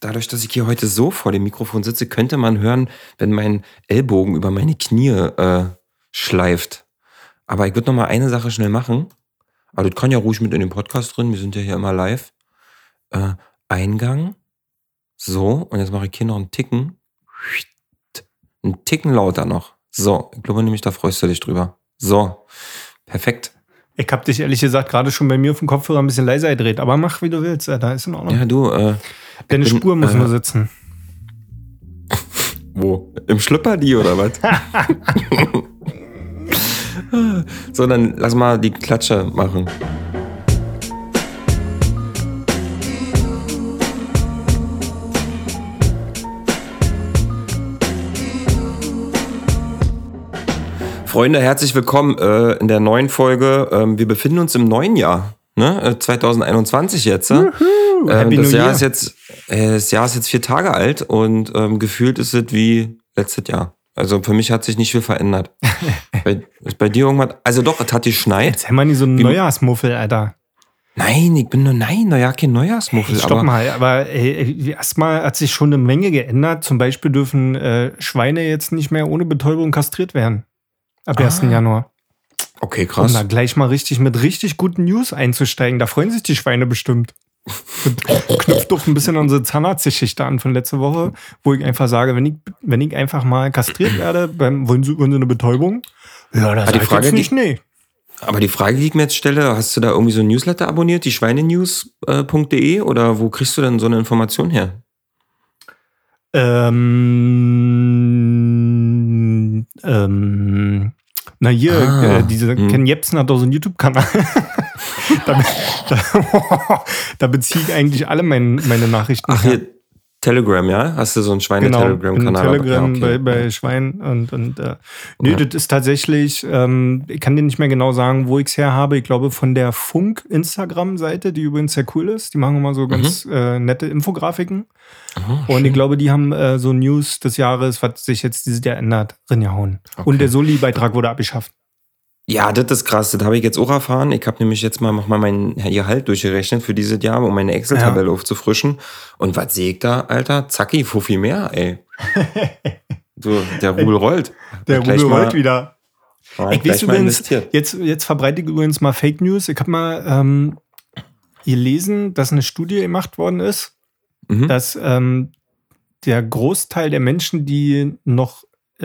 dadurch, dass ich hier heute so vor dem Mikrofon sitze, könnte man hören, wenn mein Ellbogen über meine Knie äh, schleift. Aber ich würde noch mal eine Sache schnell machen. Aber das kann ja ruhig mit in den Podcast drin. Wir sind ja hier immer live. Äh, Eingang. So, und jetzt mache ich hier noch einen Ticken. Einen Ticken lauter noch. So, ich glaube nämlich, da freust du dich drüber. So, perfekt. Ich hab dich ehrlich gesagt gerade schon bei mir auf dem Kopfhörer ein bisschen leiser gedreht, aber mach wie du willst, da ist in Ordnung. Ja, du, äh, Deine bin, Spur muss äh, nur sitzen. Wo? Im Schlüpper die oder was? so, dann lass mal die Klatsche machen. Freunde, herzlich willkommen äh, in der neuen Folge. Ähm, wir befinden uns im neuen Jahr, ne? Äh, 2021 jetzt. Äh? Ähm, das Jahr ist jetzt, äh, das Jahr ist jetzt vier Tage alt und ähm, gefühlt ist es wie letztes Jahr. Also für mich hat sich nicht viel verändert. bei, ist bei dir irgendwas? Also doch, es hat geschneit. Jetzt haben wir nicht so einen Neujahrsmuffel, Alter. Nein, ich bin nur nein, na ja, kein Neujahrsmuffel. Stopp aber mal, aber ey, erstmal hat sich schon eine Menge geändert. Zum Beispiel dürfen äh, Schweine jetzt nicht mehr ohne Betäubung kastriert werden. Ab 1. Ah, Januar. okay, Um krass. da gleich mal richtig mit richtig guten News einzusteigen. Da freuen sich die Schweine bestimmt. Knüpft doch ein bisschen an unsere Zahnarztgeschichte an von letzter Woche, wo ich einfach sage, wenn ich, wenn ich einfach mal kastriert werde, beim, wollen, Sie, wollen Sie eine Betäubung? Ja, das Frage, jetzt nicht, nee. Aber die Frage, die ich mir jetzt stelle, hast du da irgendwie so ein Newsletter abonniert, die schweinenews.de oder wo kriegst du denn so eine Information her? Ähm, ähm, na hier, Ah, äh, diese hm. Ken Jebsen hat doch so einen YouTube-Kanal. da, da, da beziehe ich eigentlich alle mein, meine Nachrichten. Ach, hier, Telegram, ja? Hast du so einen genau, Schweine-Telegram-Kanal? in Telegram Ja, bei, okay. bei Schwein und, und äh, nee, Ja. das ist tatsächlich, ähm, ich kann dir nicht mehr genau sagen, wo ich es her habe. Ich glaube von der Funk-Instagram-Seite, die übrigens sehr cool ist. Die machen immer so ganz äh, nette Infografiken. Aha, Und ich glaube, die haben äh, so News des Jahres, was sich jetzt dieses Jahr ändert, reingehauen. Okay. Und der Soli-Beitrag wurde abgeschafft. Ja, das ist krass. Das habe ich jetzt auch erfahren. Ich habe nämlich jetzt mal noch mal mein Gehalt durchgerechnet für dieses Jahr, um meine Excel-Tabelle aufzufrischen. Und was sehe ich da, Alter? Zacki, Fuffi mehr, ey. so, der Rubel rollt. Der Rubel rollt wieder. Ja, Ich weiß übrigens, jetzt, jetzt verbreite ich übrigens mal Fake News. Ich habe mal ähm, gelesen, dass eine Studie gemacht worden ist, Mhm. dass ähm, der Großteil der Menschen, die noch,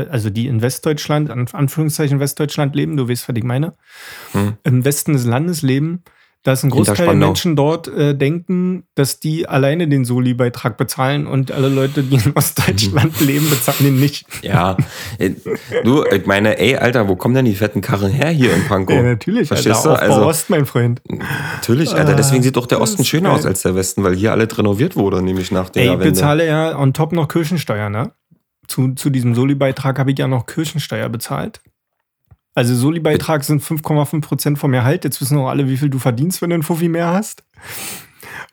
also die in Westdeutschland, an Anführungszeichen Westdeutschland leben, du weißt, was ich meine, Hm. im Westen des Landes leben, dass ein Großteil der. Menschen dort äh, denken, dass die alleine den Soli-Beitrag bezahlen und alle Leute, die in Ostdeutschland leben, bezahlen den nicht. Ja, äh, du, ich meine, ey, Alter, wo kommen denn die fetten Karren her hier in Pankow? Ja, natürlich, Verstehst Alter, du? Also- Ost, mein Freund. Natürlich, Alter, deswegen sieht doch der Ah, Osten schöner aus als der Westen, weil hier alles renoviert wurde, nämlich nach der Ey, ich bezahle ja on top noch Kirchensteuer, ne? Zu, zu diesem Soli-Beitrag habe ich ja noch Kirchensteuer bezahlt. Also Soli-Beitrag sind 5,5 Prozent vom Gehalt. Jetzt wissen auch alle, wie viel du verdienst, wenn du einen Fuffi mehr hast.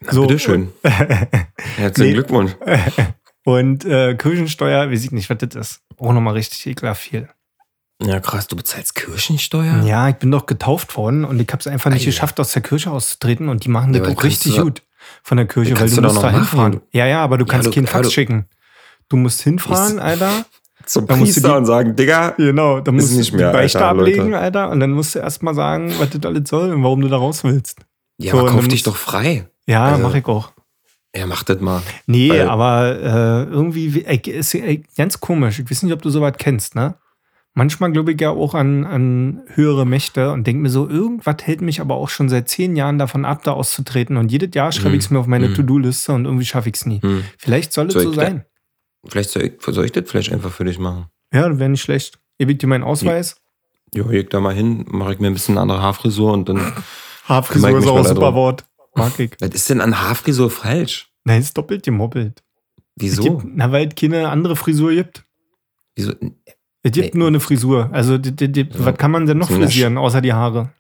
Na, bitteschön. Herzlichen Nee. Glückwunsch. Und äh, Kirchensteuer, weiß ich nicht, was das ist. Auch nochmal richtig ekelhaft viel. Ja, krass, du bezahlst Kirchensteuer? Ja, ich bin doch getauft worden und ich habe es einfach nicht Ei. geschafft, aus der Kirche auszutreten. Und die machen Ja, das auch kannst richtig du- gut von der Kirche, Ja, weil kannst du musst da hinfahren. Ja, ja, aber du kannst du- keinen ja, Fax schicken. Du musst hinfahren, Alter. Zum Da musst du Priester die- und sagen, Digga, Genau, da musst nicht du mehr, die Beichte Alter, Leute. ablegen, Alter. Und dann musst du erstmal sagen, was das alles soll und warum du da raus willst. ja, So, aber kauf dann dich doch frei. Ja, Also- mach ich auch. Ja, mach das mal. Nee, Weil- aber äh, irgendwie ey, ist ey, ganz komisch. Ich weiß nicht, ob du sowas kennst, ne? Manchmal glaube ich ja auch an, an höhere Mächte und denke mir so, irgendwas hält mich aber auch schon seit zehn Jahren davon ab, da auszutreten. Und jedes Jahr schreibe Hm. ich es mir auf meine Hm. To-Do-Liste und irgendwie schaffe ich es nie. Hm. Vielleicht soll es so sein. Vielleicht soll ich, soll ich das vielleicht einfach für dich machen. Ja, das wäre nicht schlecht. Gebe ich dir meinen Ausweis. Jo, ich da mal hin, mache ich mir ein bisschen eine andere Haarfrisur und dann. Haarfrisur ist auch ein super. Wort. Mag ich. Was ist denn an Haarfrisur falsch? Nein, ist doppelt gemoppelt. Es Wieso? Gibt, na, weil es keine andere Frisur gibt. Wieso? Es gibt Nee. nur eine Frisur. Also, die, die, die, Ja. was kann man denn noch So frisieren, außer die Haare?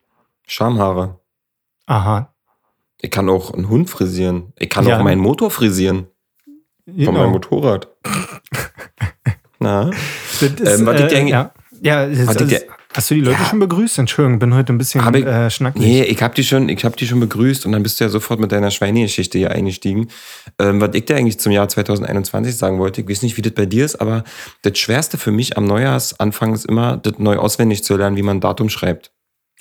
Schamhaare. Aha. Ich kann auch einen Hund frisieren. Ich kann Ja. auch meinen Motor frisieren. Von meinem Genau. Motorrad. Na? Das ist, Ähm, was ich äh, eigentlich- ja, ja, das, ich das, dir- Hast du die Leute Ja. schon begrüßt? Entschuldigung, bin heute ein bisschen Hab ich- äh, schnackig. Nee, ich hab die schon, ich hab die schon begrüßt und dann bist du ja sofort mit deiner Schweinegeschichte hier eingestiegen. Ähm, was ich dir eigentlich zum Jahr 2021 sagen wollte, ich weiß nicht, wie das bei dir ist, aber das Schwerste für mich am Neujahrsanfang ist immer, das neu auswendig zu lernen, wie man ein Datum schreibt.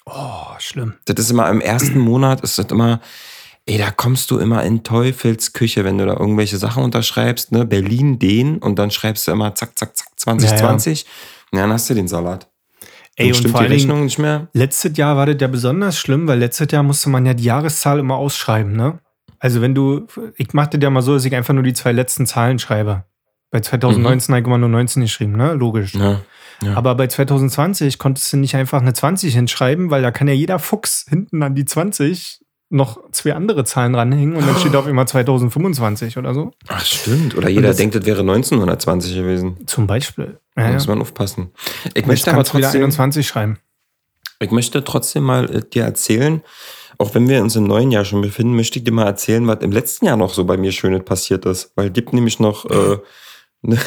Oh, schlimm. Das ist immer im ersten Monat, ist das immer, ey, da kommst du immer in Teufelsküche, wenn du da irgendwelche Sachen unterschreibst, ne? Berlin den und dann schreibst du immer zack, zack, zack, 2020. Ja, dann hast du den Salat. Ey, und stimmt vor die Dingen, Rechnung nicht mehr. letztes Jahr war das ja besonders schlimm, weil letztes Jahr musste man ja die Jahreszahl immer ausschreiben, ne? Also wenn du, ich machte ja mal so, dass ich einfach nur die zwei letzten Zahlen schreibe. Bei 2019 habe ich immer nur 19 geschrieben, ne? Logisch. Ja. Ja. Aber bei 2020 konntest du nicht einfach eine 20 hinschreiben, weil da kann ja jeder Fuchs hinten an die 20 noch zwei andere Zahlen ranhängen und dann steht auf immer 2025 oder so. Ach, stimmt. Oder jeder das- denkt, das wäre 1920 gewesen. Zum Beispiel. Da Ja, ja. muss man aufpassen. Ich möchte aber trotzdem, 21 schreiben. ich möchte trotzdem mal äh, dir erzählen, auch wenn wir uns im neuen Jahr schon befinden, möchte ich dir mal erzählen, was im letzten Jahr noch so bei mir Schönes passiert ist. Weil es gibt nämlich noch, äh,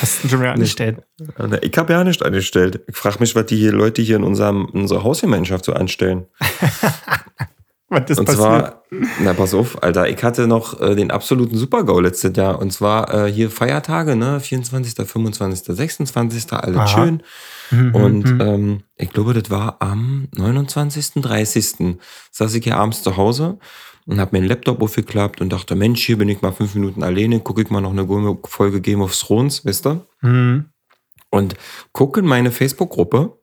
Hast du schon angestellt. ne, ich habe ja nicht angestellt. Ich frage mich, was die hier Leute hier in unserem, in unserer Hausgemeinschaft so anstellen. Was ist Und passiert? zwar, na pass auf, Alter, ich hatte noch äh, den absoluten Super-GAU letztes Jahr. Und zwar äh, hier Feiertage, ne? 24., 25., 26., alles Aha. schön. Mhm, Und mhm. ähm, ich glaube, das war am 29., 30. saß ich hier abends zu Hause und habe mir einen Laptop aufgeklappt und dachte, Mensch, hier bin ich mal fünf Minuten alleine, gucke ich mal noch eine Folge Game of Thrones, weißt du? Mhm. Und gucke in meine Facebook-Gruppe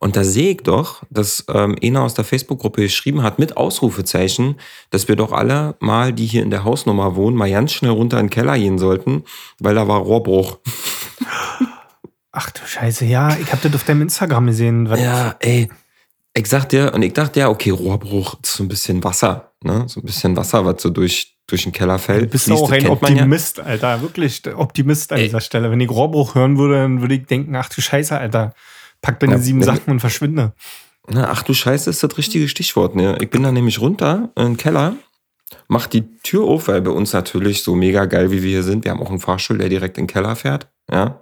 und da sehe ich doch, dass ähm, einer aus der Facebook-Gruppe geschrieben hat mit Ausrufezeichen, dass wir doch alle mal, die hier in der Hausnummer wohnen, mal ganz schnell runter in den Keller gehen sollten, weil da war Rohrbruch. Ach du Scheiße, ja, ich habe das auf deinem Instagram gesehen. Ja, ey. Ich sag dir, und ich dachte ja, okay, Rohrbruch ist so ein bisschen Wasser, ne? So ein bisschen Wasser, was so durch, durch den Keller Du fällt. bist Fließt, auch ein man ja. Optimist, Alter. Wirklich Optimist an Ey. dieser Stelle. Wenn ich Rohrbruch hören würde, dann würde ich denken, ach du Scheiße, Alter. Pack deine Ja, sieben Sachen und verschwinde. Na, ach du Scheiße, ist das richtige Stichwort. Ne? Ich bin da nämlich runter in den Keller, mach die Tür auf, weil bei uns natürlich so mega geil, wie wir hier sind. Wir haben auch einen Fahrstuhl, der direkt in den Keller fährt. Ja.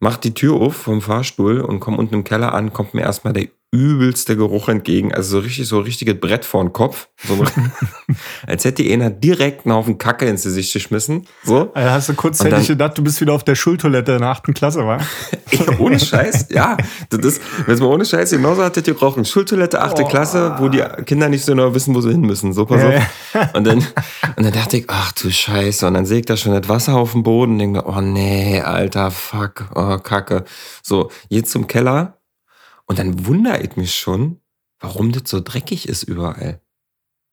Mach die Tür auf vom Fahrstuhl und komm unten im Keller an, kommt mir erstmal der übelste Geruch entgegen. Also so richtig, so richtiges Brett vor den Kopf. So als hätte einer direkt einen Haufen Kacke ins Gesicht geschmissen. So. Also hast du kurzzeitig dann- gedacht, du bist wieder auf der Schultoilette in der achten Klasse, wa? Ey, ohne Scheiß, ja. Das ist, wenn mal ohne Scheiß genauso hat das gerochen. Schultoilette, achte Oh. Klasse, wo die Kinder nicht so genau wissen, wo sie hin müssen. So, pass auf. Und dann, und dann dachte ich, ach du Scheiße. Und dann sehe ich da schon das Wasser auf dem Boden und denke, oh nee, alter, fuck, oh, Kacke. So, jetzt zum Keller. Und dann wundere ich mich schon, warum das so dreckig ist überall.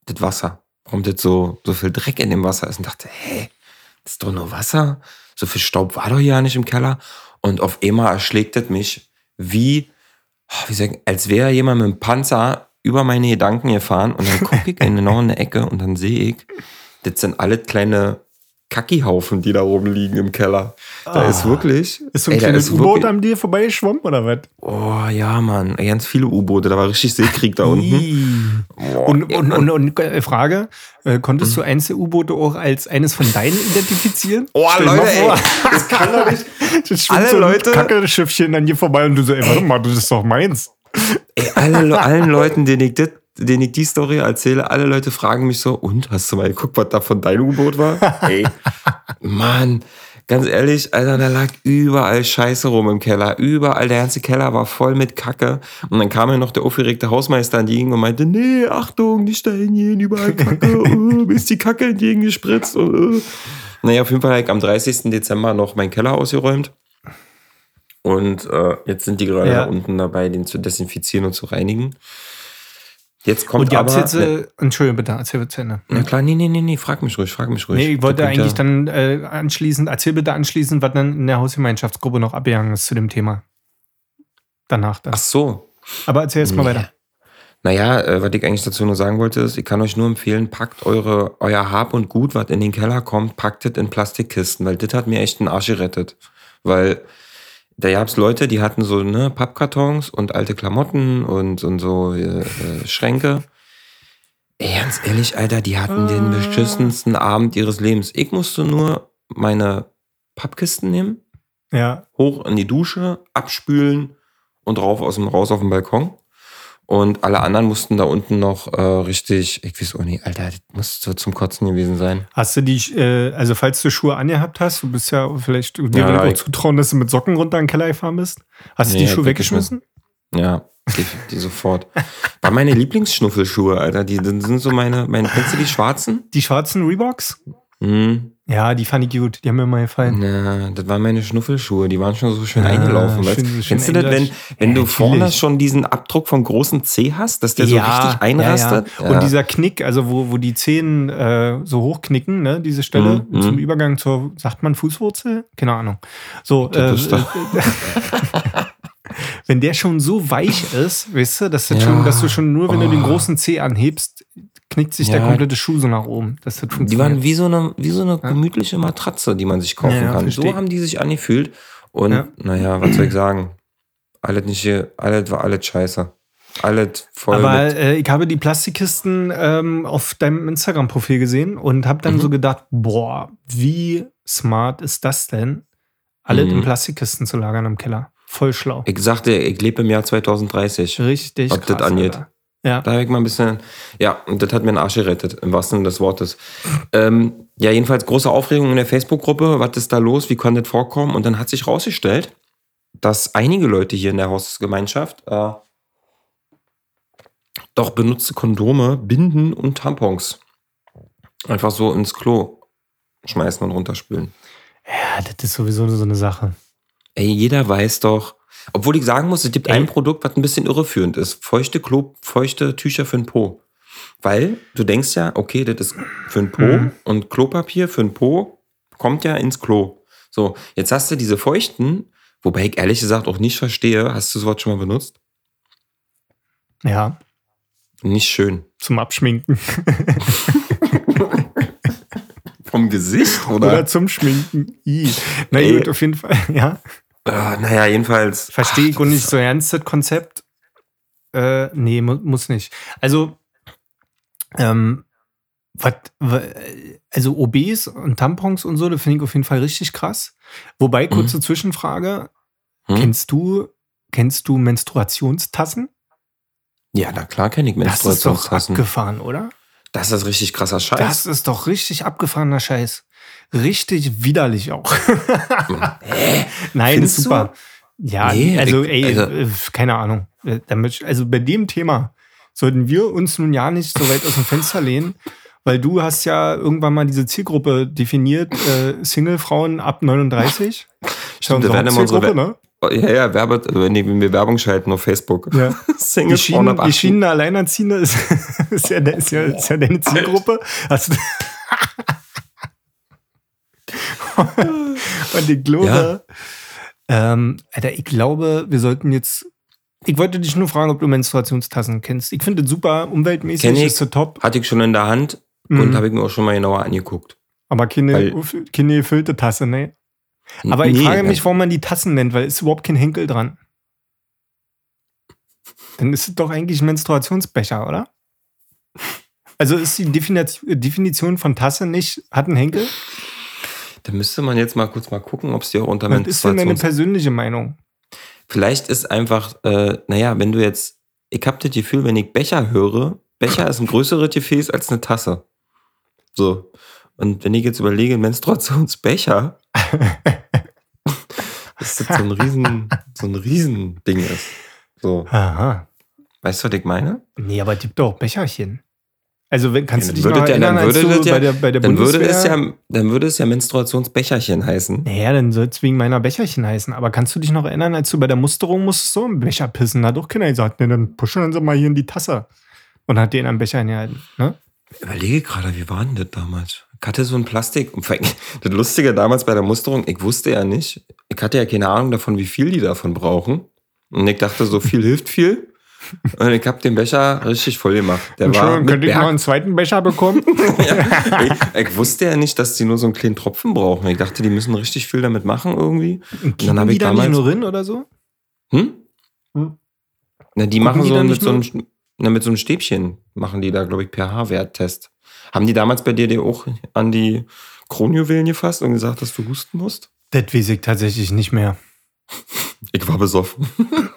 Das Wasser. Warum das so, so viel Dreck in dem Wasser ist. Und dachte, hä, das ist doch nur Wasser. So viel Staub war doch ja nicht im Keller. Und auf einmal erschlägt es mich wie, oh, wie sagen, als wäre jemand mit dem Panzer über meine Gedanken gefahren. Und dann gucke ich in genau eine Ecke und dann sehe ich, das sind alle kleine Kackihaufen, die da oben liegen im Keller. Da Ah. ist wirklich. Ist so ein ey, da kleines U-Boot an dir vorbeigeschwommen oder was? Oh ja, Mann. Ganz viele U-Boote. Da war richtig Seekrieg da unten. Boah, Und, ey, und, und, und äh, Frage, äh, konntest du eins der U-Boote auch als eines von deinen identifizieren? Oh, Stell Leute, ey, das kann doch nicht. Das schwimmt Alle so ein Leute- Kacke-Schiffchen an dir vorbei und du so, ey, warte mal, das ist doch meins. Ey, alle, Le- allen Leuten, denen ich, dit, denen ich die Story erzähle, alle Leute fragen mich so, und, hast du mal geguckt, was da von deinem U-Boot war? Ey, Mann, ganz ehrlich, Alter, da lag überall Scheiße rum im Keller. Überall, der ganze Keller war voll mit Kacke. Und dann kam ja noch der aufgeregte Hausmeister entgegen und meinte, nee, Achtung, nicht da hingehen, überall Kacke, mir ist die Kacke entgegengespritzt. Uh. Naja, auf jeden Fall habe ich am 30. Dezember noch meinen Keller ausgeräumt. Und äh, jetzt sind die gerade Ja. da unten dabei, den zu desinfizieren und zu reinigen. Jetzt kommt Und habt aber... jetzt, äh, Entschuldigung, bitte, erzähl bitte zu Ende. na klar, nee, nee, nee, nee, frag mich ruhig, frag mich ruhig. Nee, ich wollte Da eigentlich ja- dann äh, anschließend, erzähl bitte anschließend, was dann in der Hausgemeinschaftsgruppe noch abgegangen ist zu dem Thema. Danach dann. Ach so. Aber erzähl jetzt mal Nee. weiter. Naja, äh, was ich eigentlich dazu nur sagen wollte, ist, ich kann euch nur empfehlen, packt eure, euer Hab und Gut, was in den Keller kommt, packt es in Plastikkisten, weil das hat mir echt den Arsch gerettet. Weil da gab's Leute, die hatten so ne, Pappkartons und alte Klamotten und, und so äh, äh, Schränke. Ey, ganz ehrlich, Alter, die hatten den Ah. beschissensten Abend ihres Lebens. Ich musste nur meine Pappkisten nehmen, Ja. hoch in die Dusche, abspülen und rauf aus dem, raus auf den Balkon. Und alle anderen mussten da unten noch äh, richtig, ich weiß auch nicht, Alter, das muss so zum Kotzen gewesen sein. Hast du die, äh, also falls du Schuhe angehabt hast, du bist ja vielleicht, dir Ja, auch zutrauen, dass du mit Socken runter in den Keller gefahren bist. Hast du Nee, die Schuhe weggeschmissen? Ja, die, die sofort. War meine Lieblingsschnuffelschuhe, Alter. Die, die sind so meine, meine, kennst du die schwarzen? Die schwarzen Reeboks? Hm. Ja, die fand ich gut. Die haben mir mal gefallen. Ja, das waren meine Schnuffelschuhe. Die waren schon so schön Ja, eingelaufen. Weißt? schön- schön Kennst du das, wenn, wenn Ja, du vorne natürlich. schon diesen Abdruck vom großen C hast, dass der so richtig einrastet? Ja, ja. Und dieser Knick, also wo, wo die Zehen äh, so hochknicken, ne, diese Stelle Mhm, zum mhm. Übergang zur, sagt man Fußwurzel? Keine Ahnung. So, äh, wenn der schon so weich ist, weißt du, dass, das Ja. schon, dass du schon nur, wenn du den Oh. großen Zeh anhebst, knickt sich der Ja. komplette Schuh so nach oben. Das hat Die funktioniert. waren wie so eine, wie so eine gemütliche Matratze, die man sich kaufen Ja, ja, kann. versteh. So haben die sich angefühlt. Und Ja. naja, was soll ich sagen? Alles nicht hier, alles war alles scheiße. Alles voll Aber äh, ich habe die Plastikkisten ähm, auf deinem Instagram-Profil gesehen und habe dann Mhm. so gedacht, boah, wie smart ist das denn, alles Mhm. in Plastikkisten zu lagern im Keller. Voll schlau. Ich sagte, ich lebe im Jahr 2030. Richtig was das angeht. Alter. Ja. Da habe ich mal ein bisschen, ja, und das hat mir den Arsch gerettet, im wahrsten Sinne des Wortes. Ähm, ja, jedenfalls große Aufregung in der Facebook-Gruppe. Was ist da los? Wie konnte das vorkommen? Und dann hat sich rausgestellt, dass einige Leute hier in der Hausgemeinschaft äh, doch benutzte Kondome, Binden und Tampons einfach so ins Klo schmeißen und runterspülen. ja, das ist sowieso so eine Sache. Ey, jeder weiß doch, obwohl ich sagen muss, es gibt Ey. ein Produkt, was ein bisschen irreführend ist. Feuchte, Klo, feuchte Tücher für den Po. Weil du denkst ja, okay, das ist für den Po Mhm. und Klopapier für den Po kommt ja ins Klo. So, jetzt hast du diese feuchten, wobei ich ehrlich gesagt auch nicht verstehe, hast du das Wort schon mal benutzt? Ja, Nicht schön. zum Abschminken. Vom Gesicht, Oder, zum Schminken. I. Na Ey. gut, auf jeden Fall. Ja. Äh, naja, jedenfalls. Verstehe ich und nicht so ernst, das Konzept. Äh, nee, mu muss nicht. Also, ähm, wat, wa- also OBs und Tampons und so, das finde ich auf jeden Fall richtig krass. Wobei, kurze Zwischenfrage, Hm? kennst du, kennst du Menstruationstassen? Ja, na klar kenne ich Das ist doch Menstruationstassen. abgefahren, oder? Das ist richtig krasser Scheiß. Das ist doch richtig abgefahrener Scheiß. Richtig widerlich auch. Nein, Findest ist super. Ja, Nee, also, ey, also- äh, keine Ahnung. Äh, Damit, also bei dem Thema sollten wir uns nun ja nicht so weit aus dem Fenster lehnen, weil du hast ja irgendwann mal diese Zielgruppe definiert, äh, Single-Frauen ab 39. Stimmt, da werden immer unsere ne? Oh, Ja, ja, Werbe, wenn wir- wenn wir Werbung schalten auf Facebook. Ja. Single 18. Schienen Alleinerziehende ist, ist, ja, ist, ja, ist ja deine Zielgruppe. Hast Und ich glaube, ähm, Alter, ich glaube, wir sollten jetzt. Ich wollte dich nur fragen, ob du Menstruationstassen kennst. Ich finde das super, umweltmäßig Kenn ich. ist so top. Hatte ich schon in der Hand Mhm. und habe ich mir auch schon mal genauer angeguckt. Aber keine, Weil- keine gefüllte Tasse, ne? Aber ich Nee, frage mich, ja. warum man die Tassen nennt, weil es ist überhaupt kein Henkel dran. Dann ist es doch eigentlich ein Menstruationsbecher, oder? Also ist die Definition, Definition von Tasse nicht, hat einen Henkel? Da müsste man jetzt mal kurz mal gucken, ob es dir auch unter Was ist denn deine Menstruations... persönliche Meinung? Vielleicht ist einfach, äh, naja, wenn du jetzt... Ich habe das Gefühl, wenn ich Becher höre, Becher ist ein größeres Gefäß als eine Tasse. So. Und wenn ich jetzt überlege, Menstruationsbecher, dass das so ein riesen, so ein riesen Ding ist. So. Aha. Weißt du, was ich meine? Nee, aber gibt doch Becherchen. Also wenn, kannst Ja, du dich noch der- erinnern, als würde du das ja- bei der, bei der Dann würde, Bundeswehr... es ja, dann würde es ja Menstruationsbecherchen heißen. naja, dann soll es wegen meiner Becherchen heißen. Aber kannst du dich noch erinnern, als du bei der Musterung musstest so im Becher pissen? Da hat doch keiner gesagt, ne, dann pushen Sie mal hier in die Tasse. Und hat den am Becher hingehalten. Ne? Überlege gerade, wie war denn das damals? Ich hatte so ein Plastik. Das Lustige damals bei der Musterung, ich wusste ja nicht, ich hatte ja keine Ahnung davon, wie viel die davon brauchen. Und ich dachte, so viel hilft viel. Und ich habe den Becher richtig voll gemacht. Der Entschuldigung, könnte ich noch einen zweiten Becher bekommen? ich, ich wusste ja nicht, dass die nur so einen kleinen Tropfen brauchen. Ich dachte, die müssen richtig viel damit machen irgendwie. Und dann habe ich die da nicht damals. nur rein oder so? Hm? Hm. Na, die Gucken machen die so mit so, einem, na, mit so einem Stäbchen, machen die da, glaube ich, pH-Wert-Test. Haben die damals bei dir dir auch an die Kronjuwelen gefasst und gesagt, dass du husten musst? Das weiß ich tatsächlich nicht mehr. Ich war besoffen.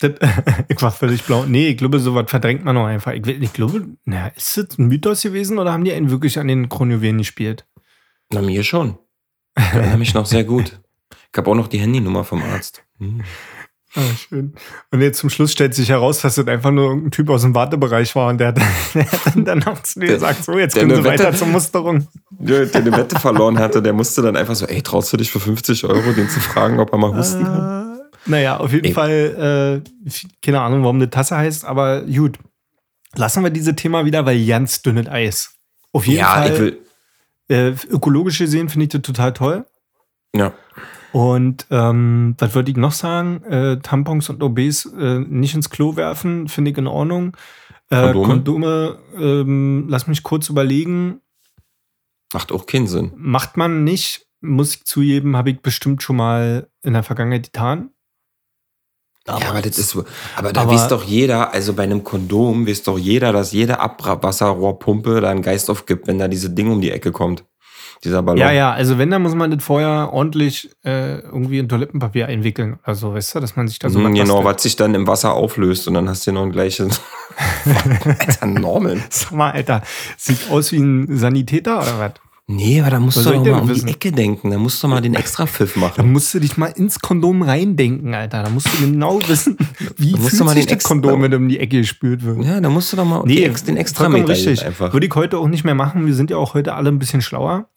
Das, ich war völlig blau. Nee, ich glaube, sowas verdrängt man auch einfach. Ich, ich glaube, na, ist das ein Mythos gewesen oder haben die einen wirklich an den Kronjuwelen gespielt? Na, mir schon. Ich erinnere mich noch sehr gut. Ich habe auch noch die Handynummer vom Arzt. Hm. Ah, schön. Und jetzt zum Schluss stellt sich heraus, dass das einfach nur irgendein Typ aus dem Wartebereich war und der hat, der hat dann danach zu mir gesagt, so, jetzt können Sie weiter Wette- zur Musterung. Der, der eine Wette verloren hatte, der musste dann einfach so, ey, traust du dich für 50 Euro, den zu fragen, ob er mal husten kann? Naja, auf jeden Ey. Fall, äh, keine Ahnung, warum eine Tasse heißt, aber gut. Lassen wir diese Thema wieder, weil ganz dünnes Eis. Auf jeden Ja, Fall, ich will. äh, ökologisch gesehen finde ich das total toll. Ja. Und ähm, was würde ich noch sagen? Äh, Tampons und OBs äh, nicht ins Klo werfen, finde ich in Ordnung. Äh, Kondome? Kondome ähm, lass mich kurz überlegen. Macht auch keinen Sinn. Macht man nicht, muss ich zugeben, habe ich bestimmt schon mal in der Vergangenheit getan. Ja, aber das ist so. Aber da aber- weiß doch jeder, also bei einem Kondom weiß doch jeder, dass jede Abwasserrohrpumpe da einen Geist aufgibt, wenn da diese Ding um die Ecke kommt. Dieser Ballon. Ja, ja, also wenn, dann muss man das vorher ordentlich äh, irgendwie in Toilettenpapier einwickeln. Also, weißt du, dass man sich da so Mhm, genau, was sich dann im Wasser auflöst und dann hast du noch ein gleiches. Alter, Norman. Sag mal, Alter, sieht aus wie ein Sanitäter oder was? Nee, aber da musst Was du doch mal um die? Ecke denken. Da musst du mal den extra Pfiff Da machen. musst du dich mal ins Kondom reindenken, Alter. Da musst du genau wissen, wie Da musst du mal sich den das Kondom, wenn um die Ecke gespült wird. Ja, da musst du doch mal Nee, den extra rein richtig. einfach. Würde ich heute auch nicht mehr machen. Wir sind ja auch heute alle ein bisschen schlauer.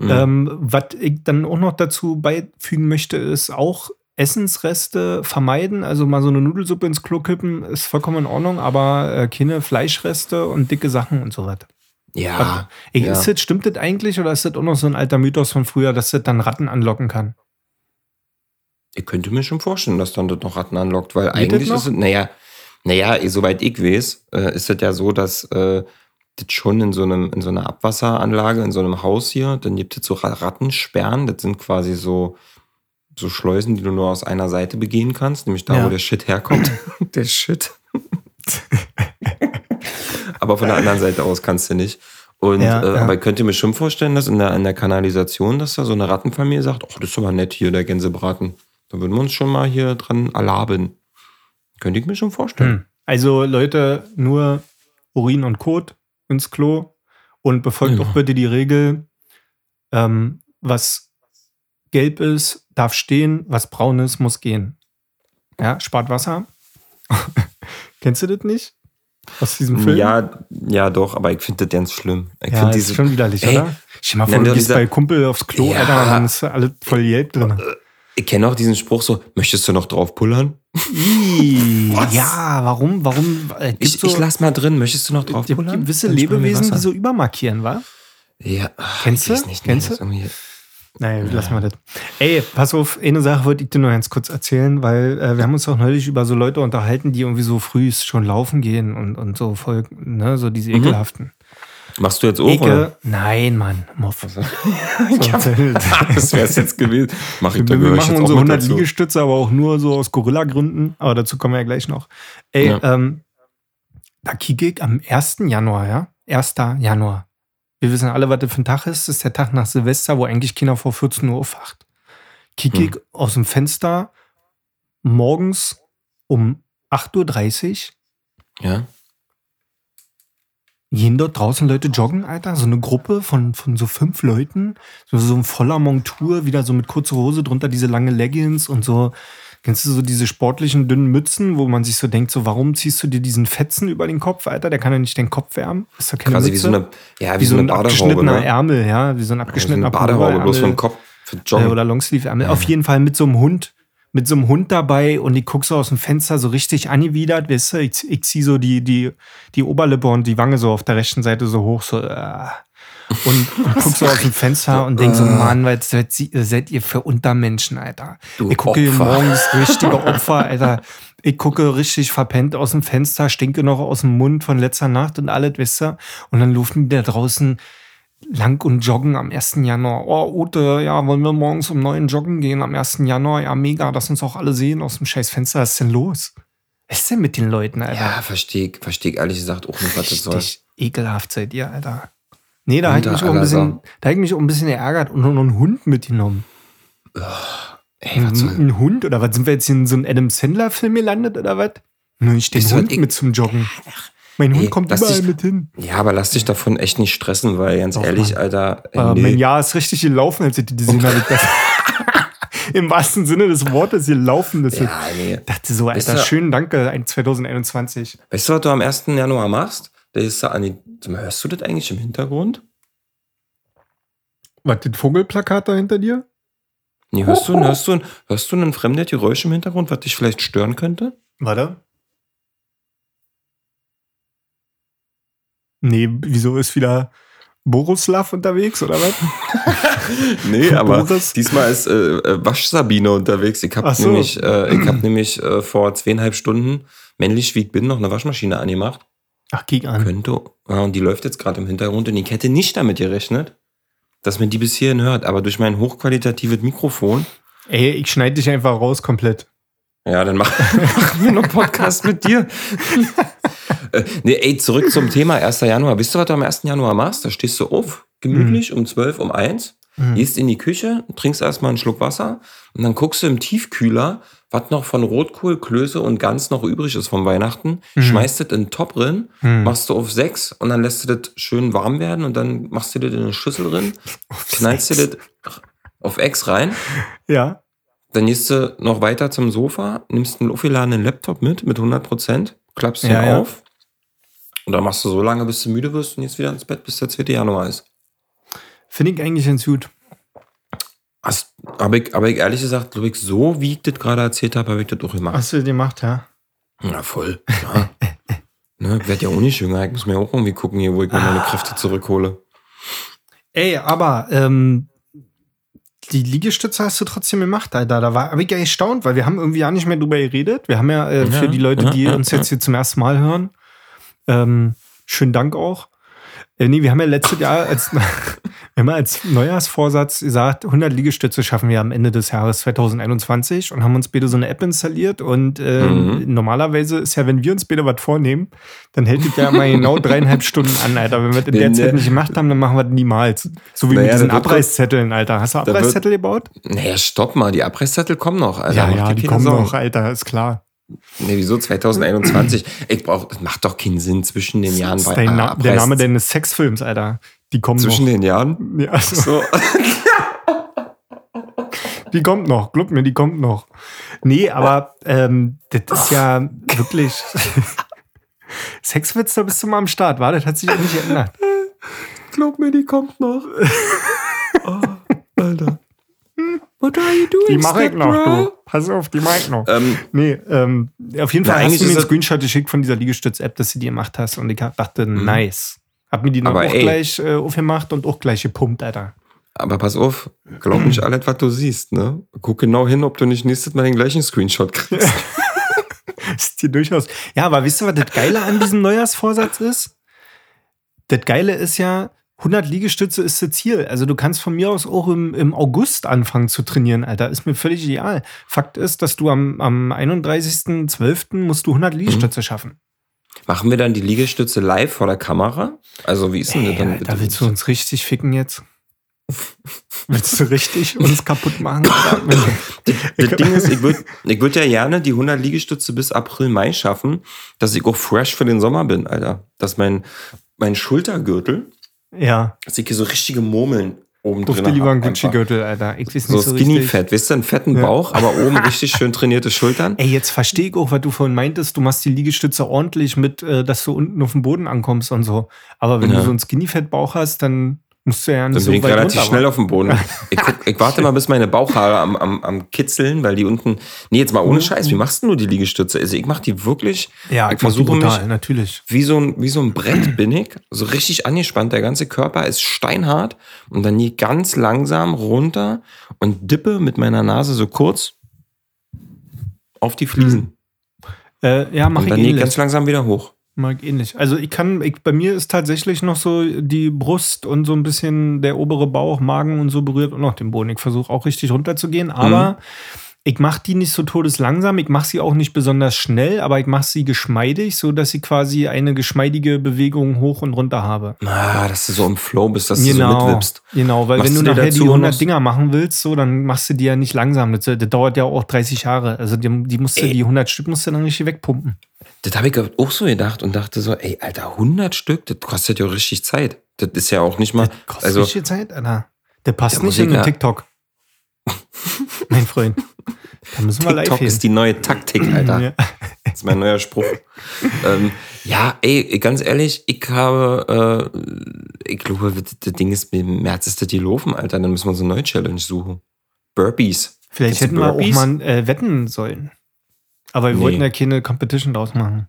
Mhm. Ähm, was ich dann auch noch dazu beifügen möchte, ist auch Essensreste vermeiden. Also mal so eine Nudelsuppe ins Klo kippen ist vollkommen in Ordnung, aber äh, keine Fleischreste und dicke Sachen und so weiter. Ja, Ey, ja. ist das, stimmt das eigentlich oder ist das auch noch so ein alter Mythos von früher, dass das dann Ratten anlocken kann? ich könnte mir schon vorstellen, dass dann das noch Ratten anlockt, weil Geht eigentlich das ist es, naja, naja, soweit ich weiß, äh, ist es ja so, dass äh, das schon in so, einem, in so einer Abwasseranlage, in so einem Haus hier, dann gibt es so Ra- Rattensperren, das sind quasi so, so Schleusen, die du nur aus einer Seite begehen kannst, nämlich da, Ja. wo der Shit herkommt. der Shit. aber von der anderen Seite aus kannst du nicht. Und, Ja, äh, ja. aber ich könnte mir schon vorstellen, dass in der, in der Kanalisation, dass da so eine Rattenfamilie sagt, oh, das ist aber nett hier, der Gänsebraten. Da würden wir uns schon mal hier dran erlaben. Könnte ich mir schon vorstellen. Hm. Also Leute, nur Urin und Kot ins Klo und befolgt Genau. doch bitte die Regel, ähm, was gelb ist, darf stehen, was braun ist, muss gehen. Ja, spart Wasser. Kennst du das nicht? Aus diesem Film? Ja, ja, doch, aber ich finde das ganz schlimm. Ich ja diese, ist schon widerlich, Ey, oder? Dir mal vor, du gehst bei Kumpel aufs Klo, Ja. Alter, und dann ist alles voll gelb drin. ich kenne auch diesen Spruch so, möchtest du noch drauf pullern? Ja, warum, warum? Äh, Ich, ich lass mal drin, möchtest du noch drauf gibt pullern? gewisse Dann spar mir Lebewesen, die so übermarkieren, wa? Ja, Kennst ich du? Nicht, Kennst du? Naja, lassen wir das. Ey, pass auf, eine Sache wollte ich dir nur ganz kurz erzählen, weil äh, wir haben uns auch neulich über so Leute unterhalten, die irgendwie so früh schon laufen gehen und, und so voll, ne, so diese Mhm. ekelhaften. Machst du jetzt auch, Eke, oder? nein, Mann, Muff. So, das wäre es jetzt gewesen. Mach ich, wir ich machen unsere mit 100 dazu. Liegestütze, aber auch nur so aus Gorilla-Gründen. Aber dazu kommen wir ja gleich noch. Ey, Ja. ähm, da kicke ich am 1. Januar, ja? 1. Januar. Wir wissen alle, was das für ein Tag ist. Das ist der Tag nach Silvester, wo eigentlich Kinder vor 14 Uhr aufwacht. Kicke ich Hm. aus dem Fenster morgens um 8.30 Uhr. Ja? Gehen dort draußen Leute joggen, Alter? So eine Gruppe von, von so fünf Leuten. So, so ein voller Montur, wieder so mit kurzer Hose, drunter diese lange Leggings und so. Kennst du so diese sportlichen dünnen Mützen, wo man sich so denkt, so, warum ziehst du dir diesen Fetzen über den Kopf, Alter? Der kann ja nicht den Kopf wärmen. Ist doch keine Quasi wie Mütze. so eine, ja, wie so ein Badehaube, abgeschnittener ne? Ärmel, ja, wie so ein Ja, so abgeschnittener Badehaube, bloß vom Kopf. Für Äh, Joggen. oder Longsleeve-Ärmel. Auf jeden Fall mit so einem Hund, mit so einem Hund dabei und ich guck so aus dem Fenster so richtig angewidert, weißt du, ich, ich zieh so die, die, die Oberlippe und die Wange so auf der rechten Seite so hoch, so, äh, und, und guck so aus dem Fenster und denk so, Äh. Mann, was seid, ihr für Untermenschen, Alter. Du ich gucke hier Opfer. morgens richtige Opfer, Alter. Ich gucke richtig verpennt aus dem Fenster, stinke noch aus dem Mund von letzter Nacht und alles, wisst ihr. Und dann luften die da draußen lang und joggen am 1. Januar. Oh, Ute, ja, wollen wir morgens um 9 joggen gehen am 1. Januar? Ja, mega, lass uns auch alle sehen aus dem scheiß Fenster. Was ist denn los? Was ist denn mit den Leuten, Alter? Ja, verstehe ich, verstehe ich ehrlich gesagt auch nicht, was das soll. Richtig ekelhaft seid ihr, Alter. Nee, da habe ich, mich auch ein bisschen- da ich mich auch ein bisschen geärgert und noch einen Hund mitgenommen. Ey, Ein, was soll, ein Hund oder was? Sind wir jetzt in so einem Adam Sandler-Film gelandet oder was? Nur nicht den Weißt Hund ich- mit zum Joggen. Mein Hund Ey, kommt überall dich- mit hin. ja, aber lass dich davon echt nicht stressen, weil ganz Doch, ehrlich, Mann. Alter, äh, nee. mein Jahr ist richtig gelaufen, als ich die gesehen habe. Im wahrsten Sinne des Wortes gelaufen. Das ja, nee. Ich dachte so, Weißt Alter, du- schönen Danke, ein 2021. Weißt du, was du am 1. Januar machst? Ist da an hörst du das eigentlich im Hintergrund? Was, das Vogelplakat da hinter dir? Nee, hörst du, hörst du, hörst du ein fremdes Geräusch im Hintergrund, was dich vielleicht stören könnte? Warte. Nee, wieso ist wieder Borislav unterwegs oder was? Nee, aber Boris? diesmal ist äh, äh, Waschsabine unterwegs. Ich habe so. nämlich, äh, ich hab nämlich äh, vor zweieinhalb Stunden, männlich wie ich bin, noch eine Waschmaschine angemacht. Ach, geh an. Könnte, ja, und die läuft jetzt gerade im Hintergrund und ich hätte nicht damit gerechnet, dass man die bis hierhin hört. Aber durch mein hochqualitatives Mikrofon, Ey, ich schneide dich einfach raus komplett. ja, dann mach, machen wir noch Podcast mit dir. äh, nee, ey, zurück zum Thema 1. Januar. Wisst ihr, was du am 1. Januar machst? Da stehst du auf, gemütlich, um 12, um 1, Mhm. gehst in die Küche, trinkst erstmal einen Schluck Wasser und dann guckst du im Tiefkühler, was noch von Rotkohl, Klöße und Gans noch übrig ist von Weihnachten, Mhm. schmeißt das in den Topf drin, Mhm. machst du auf 6 und dann lässt du das schön warm werden und dann machst du das in eine Schüssel drin, knallst du das auf X rein, Ja. dann gehst du noch weiter zum Sofa, nimmst einen aufgeladenen Laptop mit, mit 100%, klappst ihn Ja, ja. auf und dann machst du so lange, bis du müde wirst und jetzt wieder ins Bett, bis der 2. Januar ist. Finde ich eigentlich ganz gut. Hast, aber, ich, aber ich ehrlich gesagt, glaube ich, so wie ich das gerade erzählt habe, habe ich das auch gemacht. Hast du gemacht, ja? Ja, voll. Ja. ne, ich werde ja auch nicht jünger. Ich muss mir auch irgendwie gucken, hier, wo ich mir meine Kräfte zurückhole. Ey, aber ähm, die Liegestütze hast du trotzdem gemacht, Alter. Da war hab ich ja erstaunt, weil wir haben irgendwie ja nicht mehr drüber geredet. Wir haben ja, äh, Ja, für die Leute, ja, die ja, uns jetzt hier zum ersten Mal hören, ähm, schönen Dank auch. Äh, nee, wir haben ja letztes Jahr als, wir haben ja als Neujahrsvorsatz gesagt, 100 Liegestütze schaffen wir am Ende des Jahres 2021 und haben uns beide so eine App installiert. Und äh, Mhm. normalerweise ist ja, wenn wir uns beide was vornehmen, dann hält es ja mal genau dreieinhalb Stunden an, Alter. Wenn wir das in der Zeit nicht gemacht haben, dann machen wir das niemals. So wie Naja, mit diesen Abreißzetteln, Alter. Hast du Abreißzettel gebaut? Naja, stopp mal, die Abreißzettel kommen noch. Alter. ja, ja, die keine kommen Sorgen. noch, Alter, ist klar. Nee, wieso 2021? ich brauch, das macht doch keinen Sinn zwischen den Jahren. Das ist bei dein Na der Name deines Sexfilms, Alter. Die kommen Zwischen noch. den Jahren? Ja, also, So. die kommt noch, glaub mir, die kommt noch. Nee, aber ähm, das ist ja wirklich. Sexwitz, da bist du mal am Start, war? Das hat sich auch nicht geändert. Glaub mir, die kommt noch. oh, Alter. What are you doing, Die mache ich noch, stepbro? du. Pass auf, die mache ich noch. Ähm, Nee, ähm, auf jeden Na, Fall hast eigentlich du mir einen Screenshot geschickt von dieser Liegestütz-App, dass du die gemacht hast und ich dachte, nice. Hab mir die dann Mhm. Aber auch ey. gleich äh, aufgemacht und auch gleich gepumpt, Alter. aber pass auf, glaub nicht alles, was du siehst, ne? Guck genau hin, ob du nicht nächstes Mal den gleichen Screenshot kriegst. ist dir durchaus. Ja, aber wisst ihr, was das Geile an diesem Neujahrsvorsatz ist? Das Geile ist ja, 100 Liegestütze ist das Ziel. Also du kannst von mir aus auch im, im August anfangen zu trainieren, Alter. Ist mir völlig ideal. Fakt ist, dass du am, am 31.12. musst du 100 Liegestütze schaffen. Machen wir dann die Liegestütze live vor der Kamera? Also, wie ist denn das Ey, dann? Alter, willst du uns richtig ficken jetzt? Willst du richtig uns kaputt machen? Das Ding ist, ich würde ich würd ja gerne die 100 Liegestütze bis April, Mai schaffen, dass ich auch fresh für den Sommer bin, Alter. Dass mein, mein Schultergürtel, ja, dass ich hier so richtige Murmeln oben durfte drin lieber einen. Gucci-Gürtel, Alter. Ich weiß nicht So so, Skinny richtig. Fat, weißt du, einen fetten Ja. Bauch, aber oben richtig schön trainierte Schultern. Ey, jetzt verstehe ich auch, was du vorhin meintest. Du machst die Liegestütze ordentlich mit, äh, dass du unten auf dem Boden ankommst und so. Aber wenn Ja. du so einen Skinny-Fett-Bauch hast, dann musst du ja nicht Dann so bin ich weit relativ runter schnell auf dem Boden. Ich, guck, ich warte mal, bis meine Bauchhaare am, am, am kitzeln, weil die unten. Nee, jetzt mal ohne Scheiß, wie machst du die Liegestütze? Also ich mach die wirklich. Ja, ich ich versuche brutal, mich natürlich. wie so, ein, wie so ein Brett bin ich, so richtig angespannt. Der ganze Körper ist steinhart und dann nie ganz langsam runter und dippe mit meiner Nase so kurz auf die Fliesen. Äh, ja, mach Und ich dann nie ähnlich. ganz langsam wieder hoch. Mach ich ähnlich. Also ich kann, ich, bei mir ist tatsächlich noch so die Brust und so ein bisschen der obere Bauch, Magen und so berührt und noch den Boden. Ich versuche auch richtig runterzugehen, aber Ich mache die nicht so todeslangsam, ich mache sie auch nicht besonders schnell, aber ich mache sie geschmeidig, so dass sie quasi eine geschmeidige Bewegung hoch und runter habe. Ah, dass du so im Flow bist, dass du so Genau, mitwippst. genau, weil Machst wenn du nachher die dazu 100 noch- Dinger machen willst, so, dann machst du die ja nicht langsam. Das, das dauert ja auch 30 Jahre. Also die, die musst du, Ey. die 100 Stück musst du dann richtig wegpumpen. Das habe ich auch so gedacht und dachte so, ey, Alter, 100 Stück, das kostet ja richtig Zeit. Das ist ja auch nicht mal, Kostet also, richtig Zeit, Alter. Der passt Der nicht in den TikTok. mein Freund. Da müssen wir TikTok ist die neue Taktik, Alter. Ja. Das ist mein neuer Spruch. ähm, ja, ey, ganz ehrlich, ich habe, äh, ich glaube, das das Ding ist, im März ist das die Laufen, Alter. Dann müssen wir uns eine neue Challenge suchen. Burpees. Vielleicht hätten wir auch Burpees? mal äh, wetten sollen. Aber wir Nee. wollten ja keine Competition draus machen.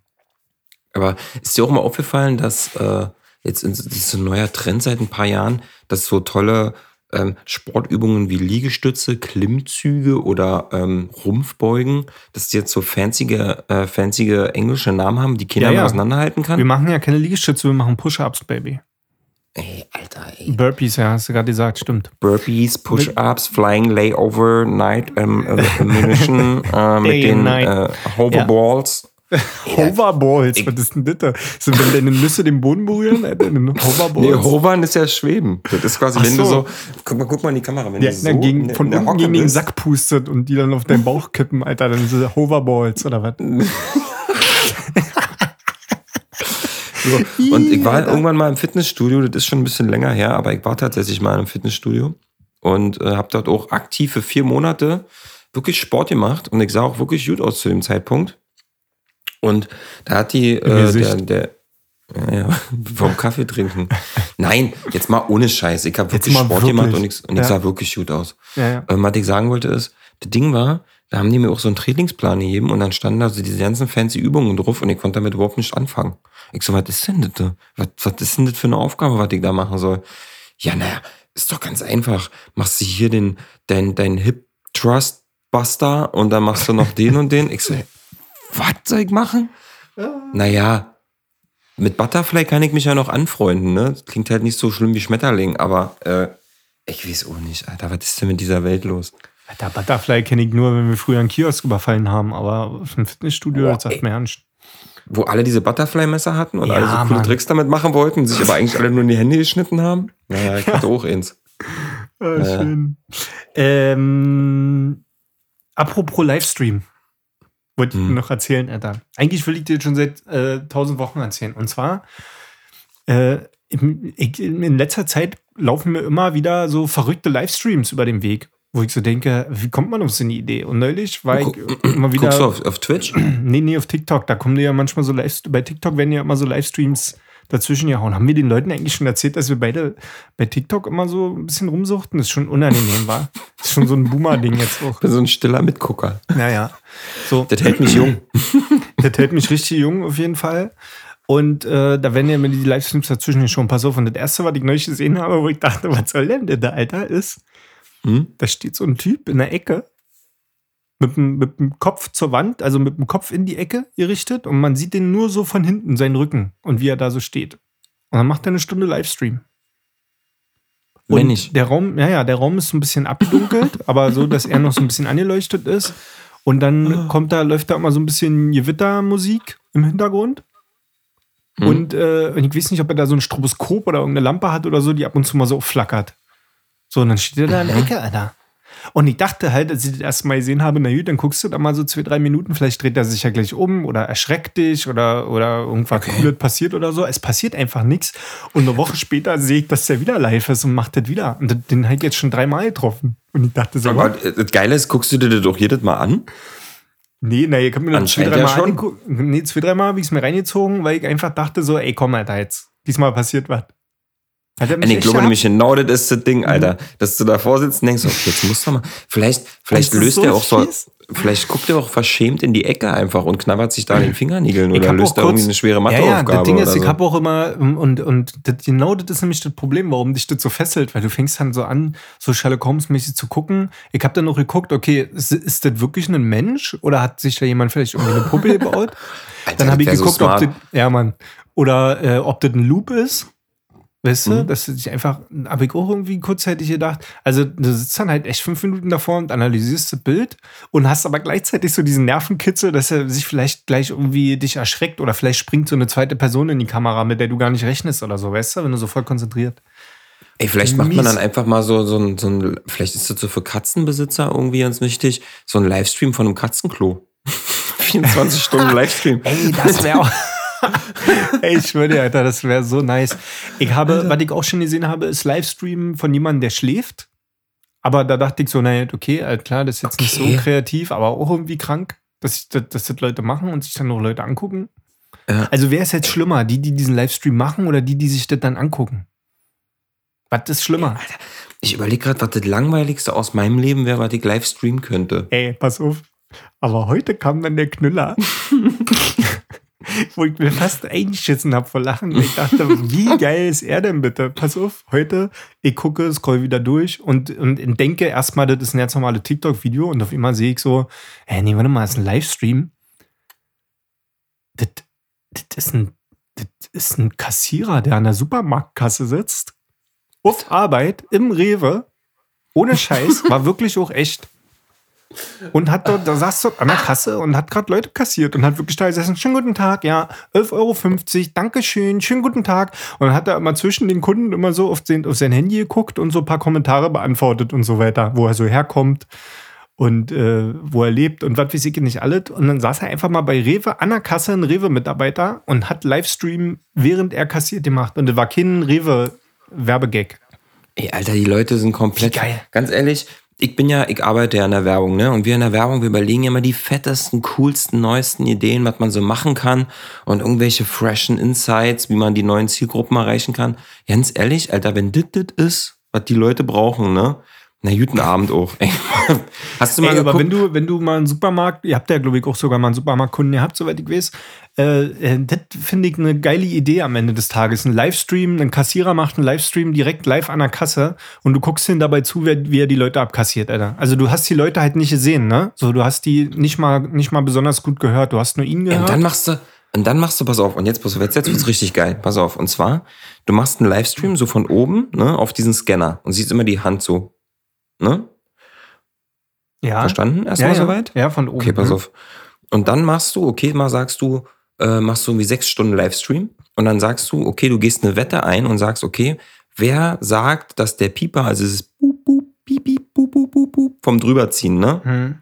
Aber ist dir auch mal aufgefallen, dass äh, jetzt in, das ist ein neuer Trend seit ein paar Jahren, dass so tolle ähm, Sportübungen wie Liegestütze, Klimmzüge oder ähm, Rumpfbeugen, dass die jetzt so fancyge, äh, fancyge englische Namen haben, die keiner Ja, ja. auseinanderhalten kann? Wir machen ja keine Liegestütze, wir machen Push-Ups, Baby. Ey, Alter, ey. Burpees, ja, hast du gerade gesagt, stimmt. Burpees, Push-Ups, Flying Layover, Night ähm, äh, Ammunition äh, mit den and äh, Hoverballs. Hoverballs, ich- was ist denn das? da? So, wenn deine Nüsse den Boden berühren, Alter, eine Hoverballs. Nee, Hovern ist ja Schweben. Das ist quasi, Ach wenn du so. so, guck mal, guck mal in die Kamera, wenn ja, du so gegen, in- von unten gegen den. Sack pustet und die dann auf deinen Bauch kippen, Alter, dann sind das Hoverballs oder was? So. Und ich war Alter. irgendwann mal im Fitnessstudio, das ist schon ein bisschen länger her, aber ich war tatsächlich mal im Fitnessstudio und äh, habe dort auch aktiv für vier Monate wirklich Sport gemacht und ich sah auch wirklich gut aus zu dem Zeitpunkt. Und da hat die, äh, der, der, ja, ja, vom Kaffee trinken. Nein, jetzt mal ohne Scheiß. Ich habe wirklich Sport wirklich. gemacht und ich, und ich Ja. sah wirklich gut aus. Ja, ja. Ähm, was ich sagen wollte ist, das Ding war, da haben die mir auch so einen Trainingsplan gegeben und dann standen da so diese ganzen fancy Übungen drauf und ich konnte damit überhaupt nicht anfangen. Ich so, was ist denn das? da? Was, was ist denn das für eine Aufgabe, was ich da machen soll? Ja, naja, ist doch ganz einfach. Machst du hier den, dein, dein Hip Trust Buster und dann machst du noch den und den. Ich so, was soll ich machen? Naja, mit Butterfly kann ich mich ja noch anfreunden, ne? Das klingt halt nicht so schlimm wie Schmetterling, aber äh, ich weiß auch nicht, Alter, was ist denn mit dieser Welt los? Alter, Butterfly kenne ich nur, wenn wir früher einen Kiosk überfallen haben, aber ein Fitnessstudio, Boah, das sagt mir ernst. Wo alle diese Butterfly-Messer hatten und Ja, alle so coole Mann. Tricks damit machen wollten, sich aber eigentlich alle nur in die Hände geschnitten haben? Naja, ich hatte auch eins. Ah, Ja. schön. Ähm, apropos Livestream. Wollte ich Hm. dir noch erzählen, Alter. Eigentlich will ich dir schon seit äh, tausend Wochen erzählen. Und zwar, äh, ich, in letzter Zeit laufen mir immer wieder so verrückte Livestreams über den Weg, wo ich so denke, wie kommt man auf so eine Idee? Und neulich war ich immer wieder. Guckst du auf, auf Twitch? Nee, nee, auf TikTok. Da kommen ja manchmal so Live bei TikTok werden ja immer so Livestreams dazwischen gehauen. Haben wir den Leuten eigentlich schon erzählt, dass wir beide bei TikTok immer so ein bisschen rumsuchten? Das ist schon unangenehm, war. Das ist schon so ein Boomer-Ding jetzt auch. Ich bin so ein stiller Mitgucker. Naja. So, Das hält mich jung. das hält mich richtig jung auf jeden Fall. Und äh, da werden ja immer die Livestreams dazwischen schon. Pass auf. Und das erste, was ich neulich gesehen habe, wo ich dachte, was soll denn der Alter ist, Hm? da steht so ein Typ in der Ecke mit dem, mit dem Kopf zur Wand, also mit dem Kopf in die Ecke gerichtet und man sieht den nur so von hinten, seinen Rücken und wie er da so steht. Und dann macht er eine Stunde Livestream. Und Wenn ich. Der Raum, ja, ja, der Raum ist so ein bisschen abgedunkelt, aber so, dass er noch so ein bisschen angeleuchtet ist. Und dann kommt da, läuft da immer so ein bisschen Gewittermusik im Hintergrund. Hm. Und, äh, und ich weiß nicht, ob er da so ein Stroboskop oder irgendeine Lampe hat oder so, die ab und zu mal so flackert. So, und dann steht er da in der Ecke, Alter. Und ich dachte halt, als ich das erste Mal gesehen habe, na gut, dann guckst du da mal so zwei, drei Minuten, vielleicht dreht er sich ja gleich um oder erschreckt dich oder, oder irgendwas Cooles passiert oder so. Es passiert einfach nichts. Und eine Woche später sehe ich, dass der wieder live ist und macht das wieder. Und den habe ich jetzt schon dreimal getroffen. Und ich dachte so, Aber äh, das Geile ist, guckst du dir das doch jedes Mal an? nee, na, ihr könnt mir das zwei, dreimal schon. angucken. Nee, zwei, dreimal habe ich es mir reingezogen, weil ich einfach dachte so, ey, komm, Alter, jetzt. Diesmal passiert was. Hat ich glaube nämlich genau das ist das Ding, Alter. Dass du davor sitzt und denkst, okay, jetzt musst du mal. Vielleicht, vielleicht löst so er auch so. fies. Vielleicht guckt er auch verschämt in die Ecke einfach und knabbert sich da an den Fingernägeln Ich oder löst da kurz- irgendwie eine schwere Ja, Matheaufgabe. ja, das Ding ist, oder ich so. habe auch immer, und, und das, genau das ist nämlich das Problem, warum dich das so fesselt, weil du fängst dann so an, so Sherlock Holmes-mäßig zu gucken. Ich habe dann noch geguckt, okay, ist, ist das wirklich ein Mensch oder hat sich da jemand vielleicht irgendwie eine Puppe gebaut? Alter, Dann habe ich wär so geguckt, ob das, ja, Mann, oder äh, ob das ein Loop ist. Weißt du, Mhm. dass du dich einfach, habe ich auch irgendwie kurzzeitig gedacht, also du sitzt dann halt echt fünf Minuten davor und analysierst das Bild und hast aber gleichzeitig so diesen Nervenkitzel, dass er sich vielleicht gleich irgendwie dich erschreckt oder vielleicht springt so eine zweite Person in die Kamera, mit der du gar nicht rechnest oder so, weißt du, wenn du so voll konzentriert. Ey, vielleicht macht man dann einfach mal so, so ein, so ein, vielleicht ist das so für Katzenbesitzer irgendwie ganz wichtig, so ein Livestream von einem Katzenklo. 24 Stunden Livestream. Ey, das wäre auch. Ey, ich schwöre dir, Alter, das wäre so nice. Ich habe, was ich auch schon gesehen habe, ist Livestream von jemandem, der schläft. Aber da dachte ich so, naja, okay, äh, klar, das ist jetzt nicht Okay. so kreativ, aber auch irgendwie krank, dass, dass, dass das Leute machen und sich dann noch Leute angucken. Ja. Also wer ist jetzt schlimmer? Die, die diesen Livestream machen oder die, die sich das dann angucken? Was ist schlimmer? Ich überlege gerade, was das Langweiligste aus meinem Leben wäre, was ich live streamen könnte. Ey, pass auf. Aber heute kam dann der Knüller. Wo ich mir fast eingeschissen habe vor Lachen. Ich dachte, wie geil ist er denn bitte? Pass auf, heute, ich gucke, scroll wieder durch und, und denke erstmal, das ist ein ganz normales TikTok-Video und auf einmal sehe ich so, hä, nee, warte mal, das ist ein Livestream. Das, das, ist ein, das ist ein Kassierer, der an der Supermarktkasse sitzt. Auf Arbeit, im Rewe. Ohne Scheiß, war wirklich auch echt. Und hat dort, da saß dort an der Kasse und hat gerade Leute kassiert und hat wirklich da gesessen, schönen guten Tag, ja, 11,50 Euro, Dankeschön, schönen guten Tag. Und dann hat er immer zwischen den Kunden immer so auf, den, auf sein Handy geguckt und so ein paar Kommentare beantwortet und so weiter, wo er so herkommt und äh, wo er lebt und was weiß ich nicht alles. Und dann saß er einfach mal bei Rewe an der Kasse, ein Rewe-Mitarbeiter und hat Livestream, während er kassiert gemacht. Und das war kein Rewe-Werbegag. Ey, Alter, die Leute sind komplett. Geil. Ganz ehrlich, ich bin ja, ich arbeite ja in der Werbung, ne? Und wir in der Werbung, wir überlegen ja immer die fettesten, coolsten, neuesten Ideen, was man so machen kann und irgendwelche freshen Insights, wie man die neuen Zielgruppen erreichen kann. Ganz ehrlich, Alter, wenn das das ist, was die Leute brauchen, ne? Na, guten Abend auch. Ey. Hast du mal Ey, aber geguckt? wenn du, wenn du mal einen Supermarkt, ihr habt ja, glaube ich, auch sogar mal einen Supermarktkunden gehabt, soweit ich weiß, äh, äh, das finde ich eine geile Idee am Ende des Tages. Ein Livestream, ein Kassierer macht einen Livestream direkt live an der Kasse und du guckst ihn dabei zu, wie, er die Leute abkassiert, Alter. Also du hast die Leute halt nicht gesehen, ne? So, du hast die nicht mal, nicht mal besonders gut gehört, du hast nur ihn gehört. und dann machst du, und dann machst du, pass auf, und jetzt, pass auf, jetzt, jetzt wird's richtig geil. Pass auf. Und zwar, du machst einen Livestream so von oben, ne, auf diesen Scanner und siehst immer die Hand so. Ne? ja. Verstanden? Ja, Erstmal ja. soweit? Ja, von oben. Okay, pass auf. Und dann machst du, okay, mal sagst du, äh, machst du irgendwie sechs Stunden Livestream und dann sagst du, okay, du gehst eine Wette ein und sagst, okay, wer sagt, dass der Pieper, also dieses Boop, Boop, Piep, Piep, Boop, Boop, Boop, Boop, vom drüberziehen, ne? Hm.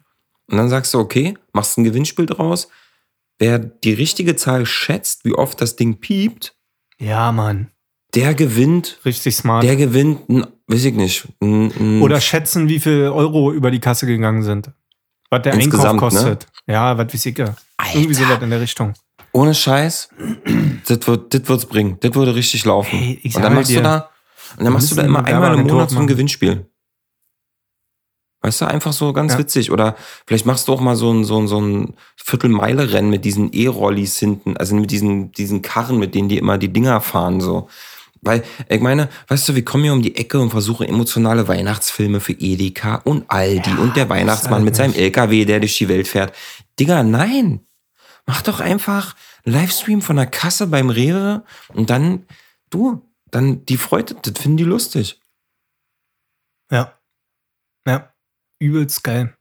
Und dann sagst du, okay, machst ein Gewinnspiel draus. Wer die richtige Zahl schätzt, wie oft das Ding piept, Ja, Mann. der gewinnt, Richtig smart. der gewinnt, ein, weiß ich nicht, ein, Oder schätzen, wie viel Euro über die Kasse gegangen sind. Was der Einkauf Insgesamt, ne? kostet. Ja, was weiß ich ja. Irgendwie so was in der Richtung. ohne Scheiß, das wird, das wird's bringen. Das würde richtig laufen. Hey, und dann machst dir, du da, und dann machst du da immer einmal im Monat so ein. Gewinnspiel. Weißt du, einfach so ganz Ja. witzig. Oder vielleicht machst du auch mal so ein, so ein, so ein Viertelmeile-Rennen mit diesen E-Rollis hinten, also mit diesen, diesen Karren, mit denen die immer die Dinger fahren, so. Weil, ich meine, weißt du, wir kommen hier um die Ecke und versuchen emotionale Weihnachtsfilme für Edeka und Aldi und der Weihnachtsmann mit seinem. LKW, der durch die Welt fährt. Digga, nein. Mach doch einfach einen Livestream von der Kasse beim Rewe und dann, du, dann die Freude, das finden die lustig. Ja. Ja. Übelst geil.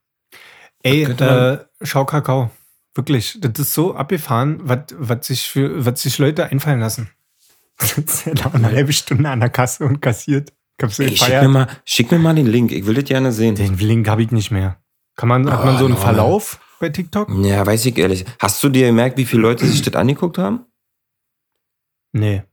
Ey, äh, schau Kakao. Wirklich, das ist so abgefahren, was, was, sich für, was sich Leute einfallen lassen. Sitzt ja da eine halbe Stunde an der Kasse und kassiert. Ey, schick, mir mal, schick mir mal den Link, ich will das gerne sehen. Den Link habe ich nicht mehr. Kann man, hat man Oh, so einen Leute. Verlauf bei TikTok? Ja, weiß ich ehrlich. Hast du dir gemerkt, wie viele Leute sich das angeguckt haben? Nee.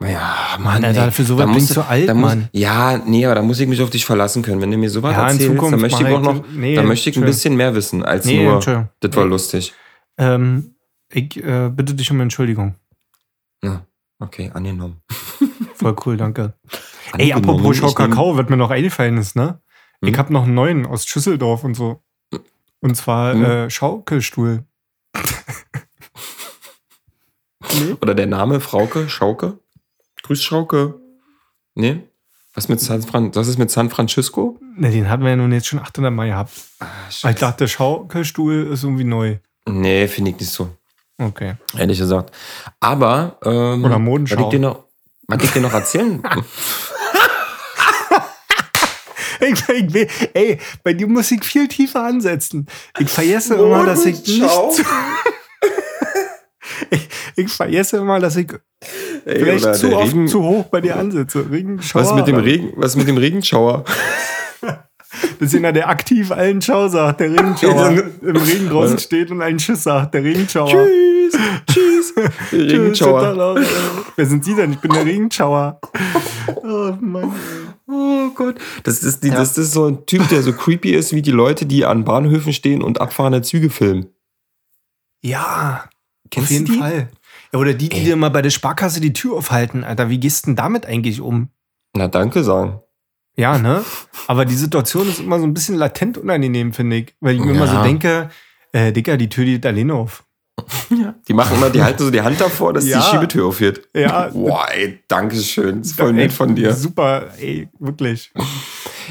Ja, Mann. Alter, ey. für sowas Da bin ich musst du- zu alt, da muss, Mann. Ja, nee, aber da muss ich mich auf dich verlassen können. Wenn du mir sowas Ja, erzählst, Zukunft dann möchte ich auch noch, nee, dann möchte ich ein bisschen mehr wissen als Nee, nur, das war lustig. Ähm, ich äh, bitte dich um Entschuldigung. Ja, okay, angenommen. Voll cool, danke. Ey, apropos Schau ich nehm- Kakao, was mir noch eingefallen ist, ne? Hm? Ich habe noch einen neuen aus Schüsseldorf und so. Und zwar Hm? äh, Schaukelstuhl. nee? Oder der Name Frauke, Schauke? Grüß Schauke. Nee? Was, mit San Fran was ist mit San Francisco? Ne, den hatten wir ja nun jetzt schon 800 Mal gehabt. Ah, ich dachte, Schaukelstuhl ist irgendwie neu. Nee, finde ich nicht so. Okay. Ehrlich gesagt. Aber, ähm, Oder was Modenschau. ich dir noch, Was ich dir noch erzählen? Ich, ich will, ey, bei dir muss ich viel tiefer ansetzen. Ich vergesse immer, dass ich nicht zu, ich, ich vergesse immer, dass ich Ey, vielleicht zu oft Regen- zu hoch bei dir ansetze. Regenschauer. was mit dem Regen, was mit dem Regenschauer? Das ist einer, der aktiv allen Ciao sagt, der Regenschauer im Regen draußen steht und einen Tschüss sagt, der Regenschauer. Tschüss, tschüss. Tschüss, Regenschauer. Wer sind Sie denn? Ich bin der Regenschauer. Oh Mann. Oh Gott. Das ist, die, das ist so ein Typ, der so creepy ist wie die Leute, die an Bahnhöfen stehen und abfahrende Züge filmen. Ja, Kennst auf jeden du die? Fall. Ja, oder die, die Ey. dir mal bei der Sparkasse die Tür aufhalten, Alter. Wie gehst du denn damit eigentlich um? Na, danke sagen. Ja, ne? Aber die Situation ist immer so ein bisschen latent unangenehm, finde ich. Weil ich mir immer so Ja. denke, äh, Dicker, die Tür geht alleine auf. Die machen immer, die halten so die Hand davor, dass Ja. die Schiebetür aufgeht. Ja. Boah, ey, danke schön. Ist voll nett von dir. Super, ey, wirklich.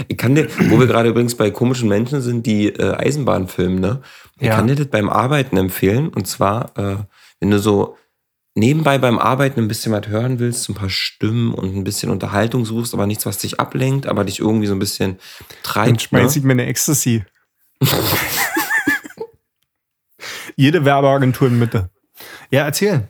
Ich kann dir, wo wir gerade übrigens bei komischen Menschen sind, die äh, Eisenbahn filmen, ne? Ich Ja. kann dir das beim Arbeiten empfehlen. Und zwar, äh, wenn du so nebenbei beim Arbeiten ein bisschen was hören willst, ein paar Stimmen und ein bisschen Unterhaltung suchst, aber nichts, was dich ablenkt, aber dich irgendwie so ein bisschen Dann treibt. schmeiß Ne? ich mir eine Ecstasy. Jede Werbeagentur in Mitte. Ja, erzähl.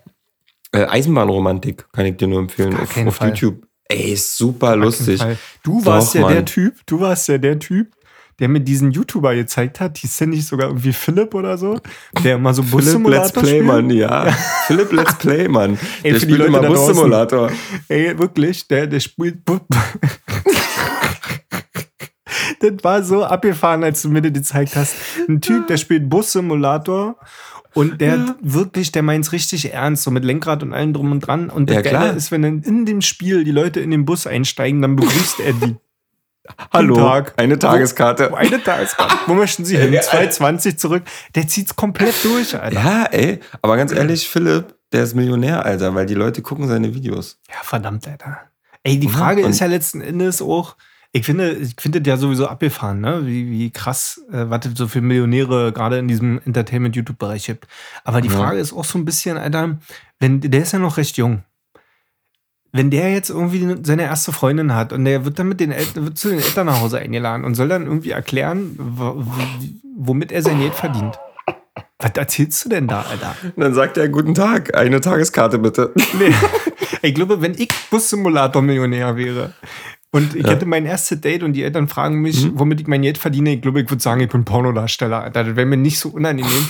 Äh, Eisenbahnromantik kann ich dir nur empfehlen auf, auf Fall. YouTube. Ey, ist super lustig. Du warst ja Mann. der Typ, du warst ja der Typ, der mir diesen YouTuber gezeigt hat, hieß der nicht sogar irgendwie Philipp oder so, der immer so Philipp Let's Bus-Simulator Play? Mann, ja. Philipp Let's Play, Mann. Ey, der die spielt immer. Bus-Simulator. Ey, wirklich, der, der spielt. Das war so abgefahren, als du mir das gezeigt hast. Ein Typ, der spielt Bus-Simulator und der wirklich, der meint's richtig ernst, so mit Lenkrad und allem drum und dran. Und das Ja, Geile klar. ist, wenn dann in dem Spiel die Leute in den Bus einsteigen, dann begrüßt er die. Hallo, Tag. eine Tageskarte. Wo, eine Tageskarte. Wo möchten Sie hin? 2,20 zurück. Der zieht's komplett durch, Alter. Ja, ey, aber ganz ehrlich, Philipp, der ist Millionär, Alter, weil die Leute gucken seine Videos. Ja, verdammt, Alter. Ey, die Ja, Frage und- ist ja letzten Endes auch, ich finde, ich finde das ja sowieso abgefahren, ne? Wie, wie krass, äh, was es so für Millionäre gerade in diesem Entertainment-YouTube-Bereich gibt. Aber die Ja. Frage ist auch so ein bisschen, Alter, wenn, der ist ja noch recht jung. Wenn der jetzt irgendwie seine erste Freundin hat und der wird dann mit den Eltern, wird zu den Eltern nach Hause eingeladen und soll dann irgendwie erklären, wo- wo- womit er sein Geld verdient. Was erzählst du denn da, Alter? Und dann sagt er, guten Tag, eine Tageskarte bitte. Nee. Ich glaube, wenn ich Bus-Simulator-Millionär wäre und ich Ja. hätte mein erstes Date und die Eltern fragen mich, womit ich mein Geld verdiene, ich glaube, ich würde sagen, ich bin Pornodarsteller. Das wäre mir nicht so unangenehm.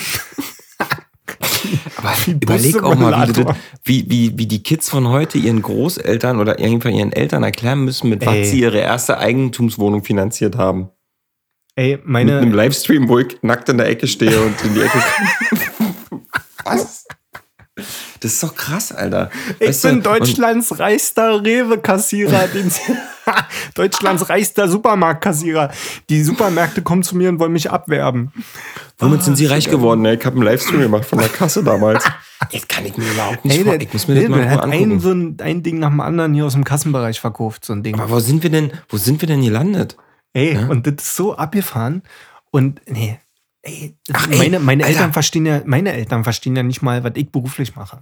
Aber überleg auch mal, wie, das, wie, wie, wie die Kids von heute ihren Großeltern oder irgendwann ihren Eltern erklären müssen, mit Ey. was sie ihre erste Eigentumswohnung finanziert haben. Ey, Mit einem meine, Livestream, wo ich nackt in der Ecke stehe und in die Ecke. was? Das ist doch krass, Alter. ich Weißt du, bin und- Deutschlands reichster Rewe-Kassierer. Deutschlands reichster Supermarktkassierer. Die Supermärkte kommen zu mir und wollen mich abwerben. Womit sind sie reich geworden? ey? Ich habe einen Livestream gemacht von der Kasse damals. Das kann ich mir überhaupt nicht Ey, vor. der, Ich muss mir der, das mal hat ein, so ein, ein Ding nach dem anderen hier aus dem Kassenbereich verkauft, so ein Ding. Aber wo sind wir denn, wo sind wir denn gelandet? Ey, und das ist so abgefahren. Und nee, ey, Ach, ey, meine, meine. Eltern verstehen ja, meine Eltern verstehen ja nicht mal, was ich beruflich mache.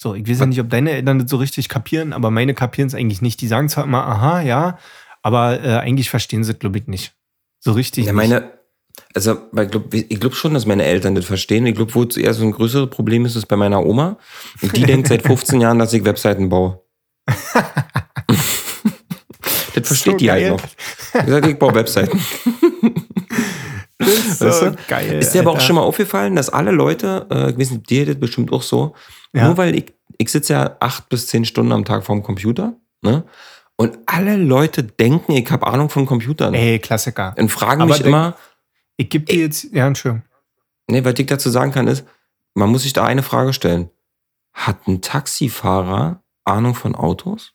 So, ich weiß ja nicht, ob deine Eltern das so richtig kapieren, aber meine kapieren es eigentlich nicht. Die sagen zwar immer, aha, ja, aber äh, eigentlich verstehen sie es, glaube ich, nicht. So richtig. Ja, meine, also ich glaube schon, dass meine Eltern das verstehen. Ich glaube, wo eher so ein größeres Problem ist, ist bei meiner Oma. Und die denkt seit 15 Jahren, dass ich Webseiten baue. das versteht So die halt geil. noch. Ich sage, ich baue Webseiten. ist so Weißt du? geil. Ist dir aber auch schon mal aufgefallen, dass alle Leute, äh, nicht, dir das bestimmt auch so, Ja. nur weil ich, ich sitze ja acht bis zehn Stunden am Tag vorm Computer, ne? Und alle Leute denken, ich habe Ahnung von Computern. Ey, Klassiker. Und fragen Aber mich immer, Ich gebe dir jetzt, ja, Entschuldigung. Nee, was ich dazu sagen kann, ist, man muss sich da eine Frage stellen. Hat ein Taxifahrer Ahnung von Autos?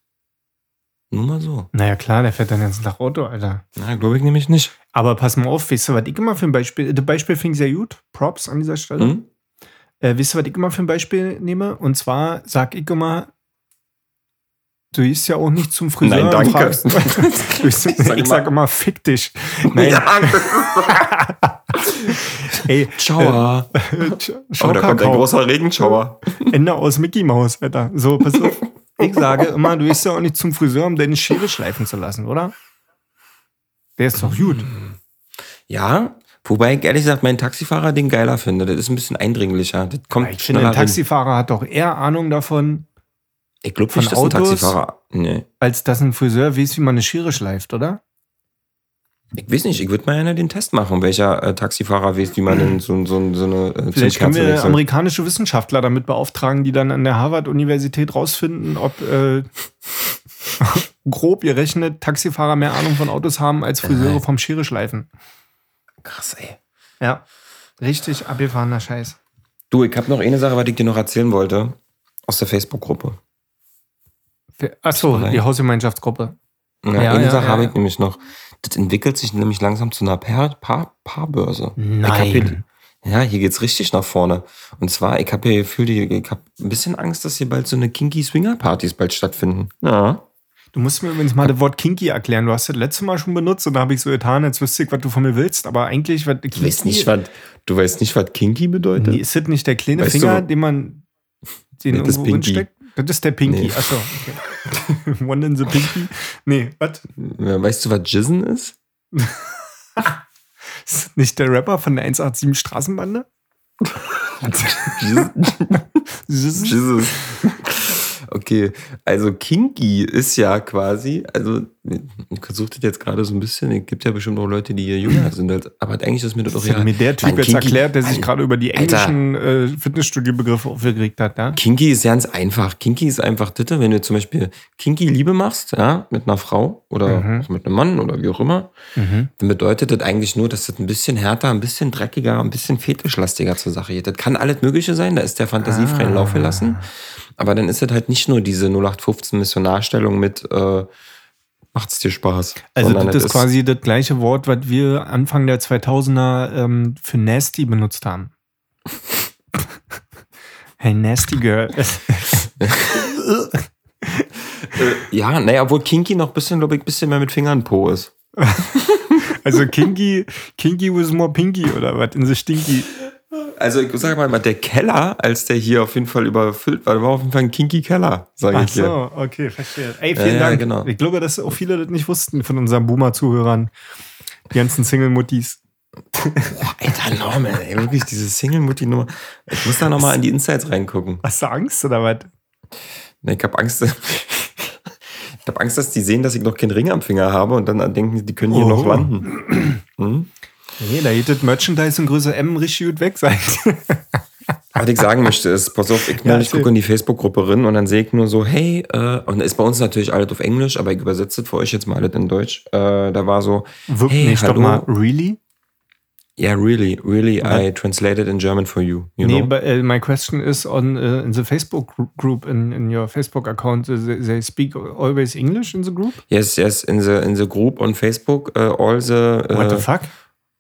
Nur mal so. Naja, klar, der fährt dann jetzt nach Auto, Alter. Na, glaube ich nämlich nicht. Aber pass mal auf, weißt du, was ich immer für ein Beispiel, das Beispiel ich sehr gut, Props an dieser Stelle. Hm? Äh, wisst ihr, was ich immer für ein Beispiel nehme? Und zwar sag ich immer, du gehst ja auch nicht zum Friseur. Nein, danke. Fragst, du, ich, Sag ich sag immer, fick dich. Nein, ey, Schauer. äh, Oh, Schau da kommt ein großer Regenschauer. Ende aus Mickey Mouse, Alter. So, pass auf. Ich sage immer, du gehst ja auch nicht zum Friseur, um deine Schere schleifen zu lassen, oder? Der ist doch gut. Ja, wobei ich ehrlich gesagt meinen Taxifahrer den geiler finde. Das ist ein bisschen eindringlicher. Das kommt Ich finde, ein. Taxifahrer hat doch eher Ahnung davon, Ich glaube von nicht, dass ein? Taxifahrer. Nee. als dass ein Friseur weiß, wie man eine Schere schleift, oder? Ich weiß nicht, ich würde mal gerne den Test machen, welcher äh, Taxifahrer weiß, wie man denn so, so, so eine äh, Vielleicht können wir amerikanische Wissenschaftler damit beauftragen, die dann an der Harvard-Universität rausfinden, ob äh, grob gerechnet Taxifahrer mehr Ahnung von Autos haben als Friseure vom Schere schleifen. Krass, ey. Ja. Richtig abgefahrener Scheiß. Du, ich habe noch eine Sache, was ich dir noch erzählen wollte. Aus der Facebook-Gruppe. Achso, die Hausgemeinschaftsgruppe. Ja, Ja, eine ja, Sache ja, habe ich nämlich noch. Das entwickelt sich nämlich langsam zu einer Paar, Paar, Paarbörse. Nein. Hab hier, ja, hier geht's richtig nach vorne. Und zwar, ich habe hier gefühlt, ich habe ein bisschen Angst, dass hier bald so eine kinky Swinger-Partys bald stattfinden. Ja. Du musst mir übrigens mal das Wort Kinky erklären. Du hast das letzte Mal schon benutzt und da habe ich so getan, als wüsste ich, was du von mir willst. Aber eigentlich, was Du weißt nicht, was, du weißt nicht, was kinky bedeutet? Nee, ist das nicht der kleine Weißt du, Finger, wo- den man den irgendwo Pinky. Das ist der Pinky. Nee. Achso, okay. One in the Pinky. Nee, was? Ja, Weißt du, was Jizzen ist? Ist nicht der Rapper von der 187 Straßenbande? Jizz- Zzzz. Okay, also kinky ist ja quasi, also ich versuche das jetzt gerade so ein bisschen, es gibt ja bestimmt auch Leute, die hier jünger sind, als, aber eigentlich ist mir das doch hat ja. mir der Typ jetzt kinky- erklärt, der sich gerade über die englischen äh, Fitnessstudio-Begriffe aufgeregt hat. Ja? Kinky ist ganz einfach. Kinky ist einfach das, wenn du zum Beispiel kinky Liebe machst, ja, mit einer Frau oder Mhm. mit einem Mann oder wie auch immer, Mhm. dann bedeutet das eigentlich nur, dass das ein bisschen härter, ein bisschen dreckiger, ein bisschen fetischlastiger zur Sache geht. Das kann alles Mögliche sein, da ist der Fantasie freien Lauf gelassen. Aber dann ist das halt nicht nur diese 0815 Missionarstellung mit äh, macht's dir Spaß. Also das ist quasi das gleiche Wort, was wir Anfang der 2000er ähm, für Nasty benutzt haben. hey, Nasty Girl. Ja, naja, obwohl Kinky noch ein bisschen, glaube ich, ein bisschen mehr mit Fingern Po ist. also Kinky, Kinky was more pinky oder was in the Stinky. Also ich sage mal, der Keller, als der hier auf jeden Fall überfüllt war, war auf jeden Fall ein Kinky Keller, sage Ach ich dir. so, okay, verstehe. Ey, vielen Ja, ja, Dank. genau. Ich glaube, dass auch viele das nicht wussten von unseren Boomer-Zuhörern. Die ganzen Single-Muttis. Alter Norman, ey, wirklich diese Single-Mutti-Nummer. Ich muss da nochmal in die Insights reingucken. Hast du Angst oder was? Ne, Ich habe Angst, ich habe Angst, dass die sehen, dass ich noch keinen Ring am Finger habe und dann denken, die können hier Oh. noch landen. Hm? Nee, da geht das Merchandise in Größe M richtig gut weg sein. Was ich sagen möchte ist, pass auf, ich, Ja, ich gucke in die Facebook-Gruppe rein und dann sehe ich nur so, hey, äh, und ist bei uns natürlich alles auf Englisch, aber ich übersetze es für euch jetzt mal alles in Deutsch. Äh, da war so, Wirkt hey, nicht doch hallo. mal, really? Yeah, really, really, Ja. I translated in German for you. you nee, know? but, uh, my question is on uh, in the Facebook gr- group in, in your Facebook account. uh, They, they speak always English in the group. Yes, yes, in the in the group on Facebook, uh, all the What the fuck?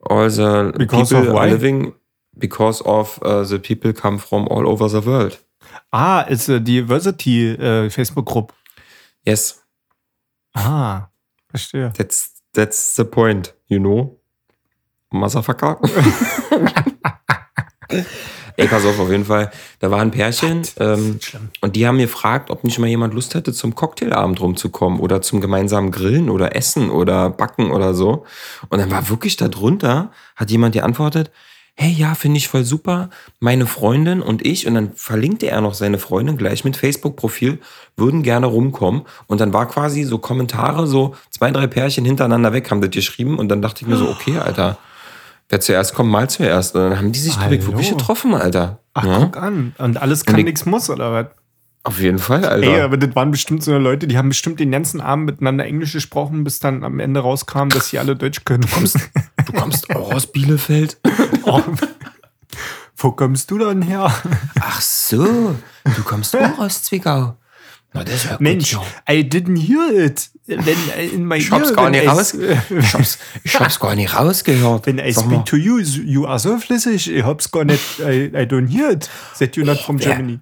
All the Because people are living because of uh, the people come from all over the world. Ah, it's a diversity uh, Facebook group. Yes, Ah, verstehe. that's that's the point, you know, motherfucker. Ey, pass auf, auf jeden Fall. Da war ein Pärchen ähm, und die haben mir gefragt, ob nicht mal jemand Lust hätte, zum Cocktailabend rumzukommen oder zum gemeinsamen Grillen oder Essen oder Backen oder so. Und dann war wirklich da drunter, hat jemand geantwortet, hey, ja, finde ich voll super, meine Freundin und ich, und dann verlinkte er noch seine Freundin gleich mit Facebook-Profil, würden gerne rumkommen. Und dann war quasi so Kommentare, so zwei, drei Pärchen hintereinander weg haben das geschrieben. Und dann dachte ich mir so, okay, Alter, wer zuerst kommt, mal zuerst. Und dann haben die sich, glaube ich, wirklich getroffen, Alter. Ach, Ja? guck an. Und alles kann, nichts muss, oder was? Auf jeden Fall, Alter. Ey, aber das waren bestimmt so Leute, die haben bestimmt den ganzen Abend miteinander Englisch gesprochen, bis dann am Ende rauskam, dass sie alle Deutsch können. Du kommst auch aus Bielefeld? Oh. Wo kommst du denn her? Ach so, du kommst auch aus Zwickau. Na, das ist ja gut, Mensch, ja. I didn't hear it. Wenn, äh, in my Ich hab's ear, gar nicht raus. Ich hab's, ich hab's gar nicht rausgehört. When I Sag speak mal. to you, you are so flüssig. Ich hab's gar nicht, I, I don't hear it. That you're not from. Germany.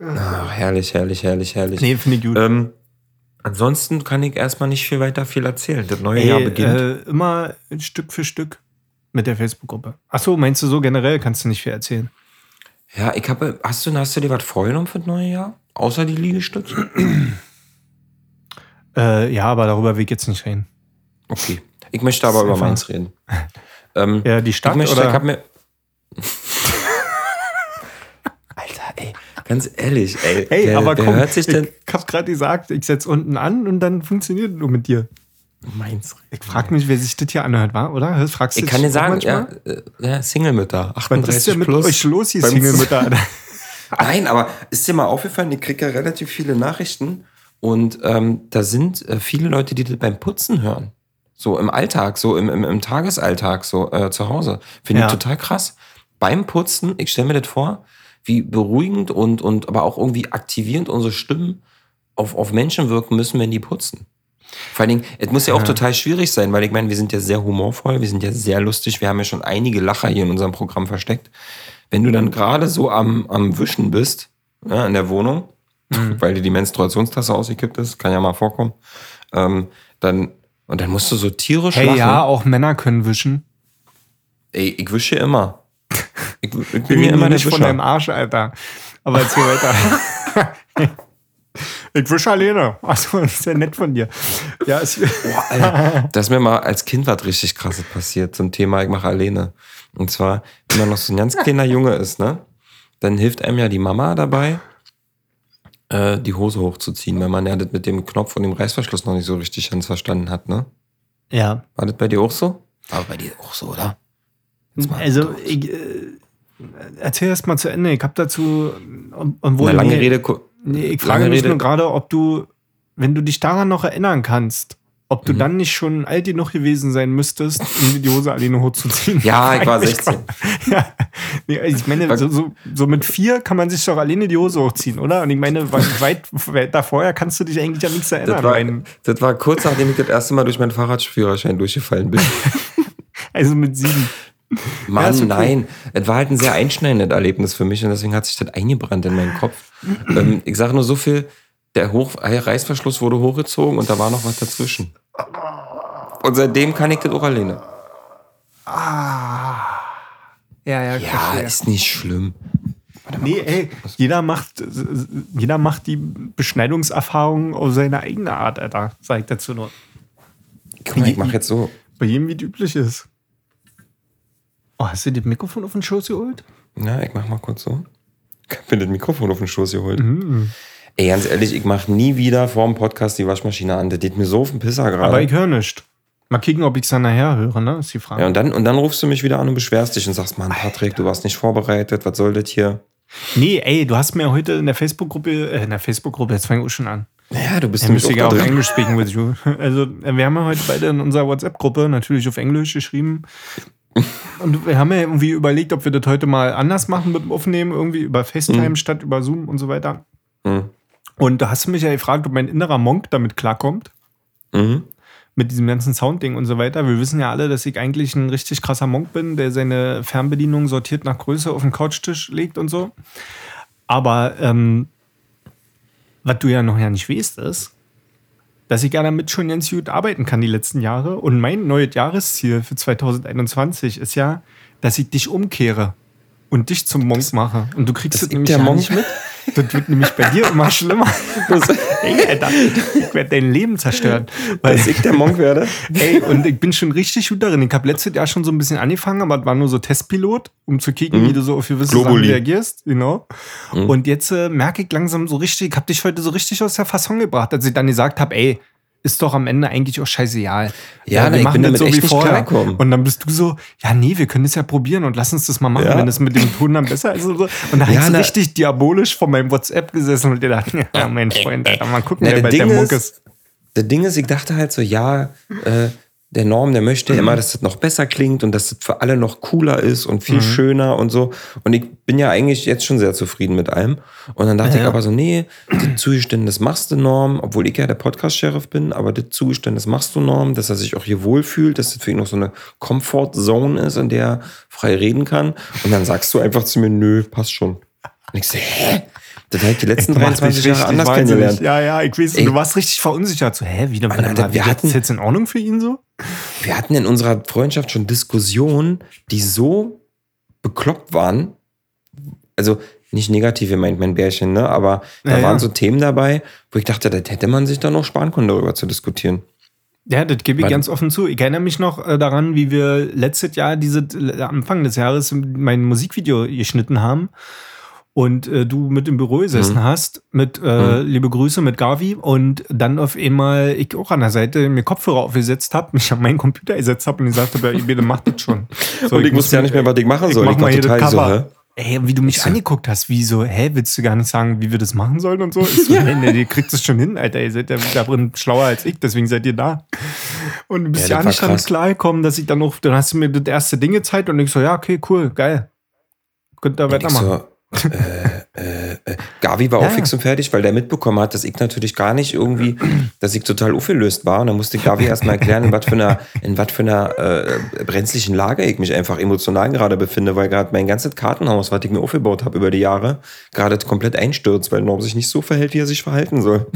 Ach, herrlich, herrlich, herrlich, herrlich. Nee, finde ich gut. Ähm, ansonsten kann ich erstmal nicht viel weiter viel erzählen. Das neue Jahr Ey, beginnt. äh, immer Stück für Stück mit der Facebook-Gruppe. Achso, meinst du so generell kannst du nicht viel erzählen? ja, ich habe. Hast du, hast du dir was vorgenommen für das neue Jahr? Außer die Liegestütze? Äh, ja, aber darüber will ich jetzt nicht reden. Okay. Ich möchte aber über meins reden. Ähm, Ja, die Stadt ich möchte, oder? ich hab mir. Alter, ey, ganz ehrlich, ey. Hey, wer, aber wer komm, hört sich denn. ich hab gerade gesagt, ich setz unten an und dann funktioniert nur mit dir. Meins. Ich frag mich, wer sich das hier anhört, war, oder? Fragst Ich kann dir sagen, ja, äh, ja, Single-Mütter, Was ist 38 denn mit plus. euch los, hier beim- Single-Mütter? Nein, aber ist dir mal aufgefallen, ich kriege ja relativ viele Nachrichten und ähm, da sind äh, viele Leute, die das beim Putzen hören. So im Alltag, so im, im, im Tagesalltag, so äh, zu Hause. Finde Ja. ich total krass. Beim Putzen, ich stelle mir das vor, wie beruhigend und, und aber auch irgendwie aktivierend unsere Stimmen auf, auf Menschen wirken müssen, wenn die putzen. Vor allen Dingen, es muss ja auch Ja. total schwierig sein, weil ich meine, wir sind ja sehr humorvoll, wir sind ja sehr lustig, wir haben ja schon einige Lacher hier in unserem Programm versteckt. Wenn du dann gerade so am, am Wischen bist, ja, in der Wohnung, weil dir die Menstruationstasse ausgekippt ist, kann ja mal vorkommen, ähm, dann, und dann musst du so tierisch Hey, lachen. ja, auch Männer können wischen. Ey, ich wische immer. Ich, ich bin reden immer nicht von deinem Wischer. Arsch, Alter. Aber erzähl weiter. ich wische alleine. Achso, das ist ja nett von dir. Ja, ist, Boah, Alter, da ist mir mal als Kind was richtig krasses passiert zum Thema, ich mache alleine. Und zwar, wenn man noch so ein ganz kleiner Junge ist, ne, dann hilft einem ja die Mama dabei, äh, die Hose hochzuziehen, weil man ja das mit dem Knopf und dem Reißverschluss noch nicht so richtig ganz verstanden hat, ne? ja. War das bei dir auch so? War bei dir auch so, oder? Also, ich, äh, erzähl erst mal zu Ende. Ich habe dazu, obwohl, Eine lange nee, Rede. Nee, ich frage mich Rede- nur gerade, ob du, wenn du dich daran noch erinnern kannst, ob du Mhm. dann nicht schon alt genug gewesen sein müsstest, um die Hose alleine hochzuziehen. Ja, ich war Eigentlich 16. Ja, nee, ich meine, so, so, so mit vier kann man sich doch alleine die Hose hochziehen, oder? Und ich meine, weit, weit, weit davor kannst du dich eigentlich an nichts erinnern. Das war, das war kurz nachdem ich das erste Mal durch meinen Fahrradführerschein durchgefallen bin. also mit sieben. Mann, Ja, okay. nein. Es war halt ein sehr einschneidendes Erlebnis für mich und deswegen hat sich das eingebrannt in meinen Kopf. ähm, ich sage nur so viel, der Hoch Reißverschluss wurde hochgezogen und da war noch was dazwischen. Und seitdem kann ich das auch alleine. Ja, ja, Ja, verstehe. ist nicht schlimm. Nee, ey, jeder macht, jeder macht die Beschneidungserfahrung auf seine eigene Art, Alter, sag ich dazu nur. Guck mal, ich mach jetzt so. Bei jedem, wie es üblich ist. Oh, hast du das Mikrofon auf den Schoß geholt? Ja, ich mach mal kurz so. Ich hab mir das Mikrofon auf den Schoß geholt. Mhm. Ey, ganz ehrlich, ich mach nie wieder vor dem Podcast die Waschmaschine an. Das geht mir so auf den Pisser Aber gerade. ich höre nicht. Mal kicken, ob ich es dann nachher höre, ne? Ist die Frage. Ja, und dann, und dann rufst du mich wieder an und beschwerst dich und sagst, Mann, Patrick, du warst nicht vorbereitet, was soll das hier? nee, ey, du hast mir heute in der Facebook-Gruppe, äh, in der Facebook-Gruppe, jetzt fange ich auch schon an. Ja, du bist Ja, nämlich auch auf drin. Englisch speaking with you. Also, wir haben ja heute beide in unserer WhatsApp-Gruppe natürlich auf Englisch geschrieben. Und wir haben ja irgendwie überlegt, ob wir das heute mal anders machen mit dem Aufnehmen, irgendwie über FaceTime statt über Zoom und so weiter. Mhm. Und da hast du mich ja gefragt, ob mein innerer Monk damit klarkommt. Mhm. Mit diesem ganzen Soundding und so weiter. Wir wissen ja alle, dass ich eigentlich ein richtig krasser Monk bin, der seine Fernbedienung sortiert nach Größe auf den Couchtisch legt und so. Aber ähm, was du ja noch ja nicht weißt, ist, dass ich ja damit schon ganz gut arbeiten kann die letzten Jahre. Und mein neues Jahresziel für 2021 ist ja, dass ich dich umkehre und dich zum Monk mache. Und du kriegst das ich nämlich der Monk nicht mit. Das wird nämlich bei dir immer schlimmer. Ey, Alter, ich werde dein Leben zerstören. Weil, Dass ich der Monk werde? ey, und ich bin schon richtig gut darin. Ich habe letztes Jahr schon so ein bisschen angefangen, aber war nur so Testpilot, um zu kicken, wie du so auf gewisse Sachen Globuli. reagierst. Genau. Und jetzt äh, merke ich langsam so richtig, ich habe dich heute so richtig aus der Fasson gebracht, als ich dann gesagt habe, ey, ist doch am Ende eigentlich auch scheißegal. Ja, wir ich machen bin das echt nicht klarkommen. Und dann bist du so, ja, nee, wir können das ja probieren und lass uns das mal machen, Ja. wenn es mit dem Ton dann besser ist. Und, so. und da Ja, hast du richtig diabolisch vor meinem WhatsApp gesessen und dir dachte, ja, mein Freund, Alter, mal gucken, Na, wer bei der Ding Muck ist- ist. Das Ding ist, ich dachte halt so, ja, äh, der Norm, der möchte immer, dass das noch besser klingt und dass das für alle noch cooler ist und Mhm. viel schöner und so. Und ich bin ja eigentlich jetzt schon sehr zufrieden mit allem. Und dann dachte Ja. ich aber so, nee, das Zugeständnis machst du Norm, obwohl ich ja der Podcast-Sheriff bin, aber das Zugeständnis machst du Norm, dass er sich auch hier wohlfühlt, dass das für ihn noch so eine Comfort-Zone ist, in der er frei reden kann. Und dann sagst du einfach zu mir, nö, passt schon. Und ich so, hä? Das habe ich die letzten Macht 23 mich Jahre anders kennengelernt. Ja, ja, ich weiß, Ey. du warst richtig verunsichert. So, hä, wie, warte Alter, mal, wie, wir ist hatten- das jetzt in Ordnung für ihn so? Wir hatten in unserer Freundschaft schon Diskussionen, die so bekloppt waren. Also nicht negativ gemeint, mein Bärchen, ne? Aber da Ja, waren ja. so Themen dabei, wo ich dachte, das hätte man sich dann noch sparen können, darüber zu diskutieren. Ja, das gebe ich Weil- ganz offen zu. Ich erinnere mich noch äh, daran, wie wir letztes Jahr, diese, äh, Anfang des Jahres, mein Musikvideo geschnitten haben. Und äh, du mit im Büro gesessen Mhm. hast, mit äh, liebe Grüße mit Gavi und dann auf einmal ich auch an der Seite mir Kopfhörer aufgesetzt habe, mich an meinen Computer gesetzt habe und gesagt habe, ja, bitte mach das schon. So, Und ich wusste ja nicht mehr, was ich machen soll. mach Ich mal war hier das total so, Cover. hä? Ey, wie du mich Ich so- angeguckt hast, wie so, hä, willst du gar nicht sagen, wie wir das machen sollen und so? Ich so, nee, nee, ihr kriegt es schon hin, Alter. Ihr seid ja da drin schlauer als ich, deswegen seid ihr da. Und du bist Ja, ja, das nicht damit klargekommen, dass ich dann noch, dann hast du mir das erste Ding gezeigt und ich so, ja, okay, cool, geil. Könnt ihr ich weitermachen. so, äh, äh, äh. Gavi war Ja. auch fix und fertig, weil der mitbekommen hat, dass ich natürlich gar nicht irgendwie, dass ich total aufgelöst war. Und dann musste Gavi erstmal erklären, in was für einer, in was für einer äh, brenzlichen Lage ich mich einfach emotional gerade befinde, weil gerade mein ganzes Kartenhaus, was ich mir aufgebaut habe über die Jahre, gerade komplett einstürzt, weil Norm sich nicht so verhält, wie er sich verhalten soll.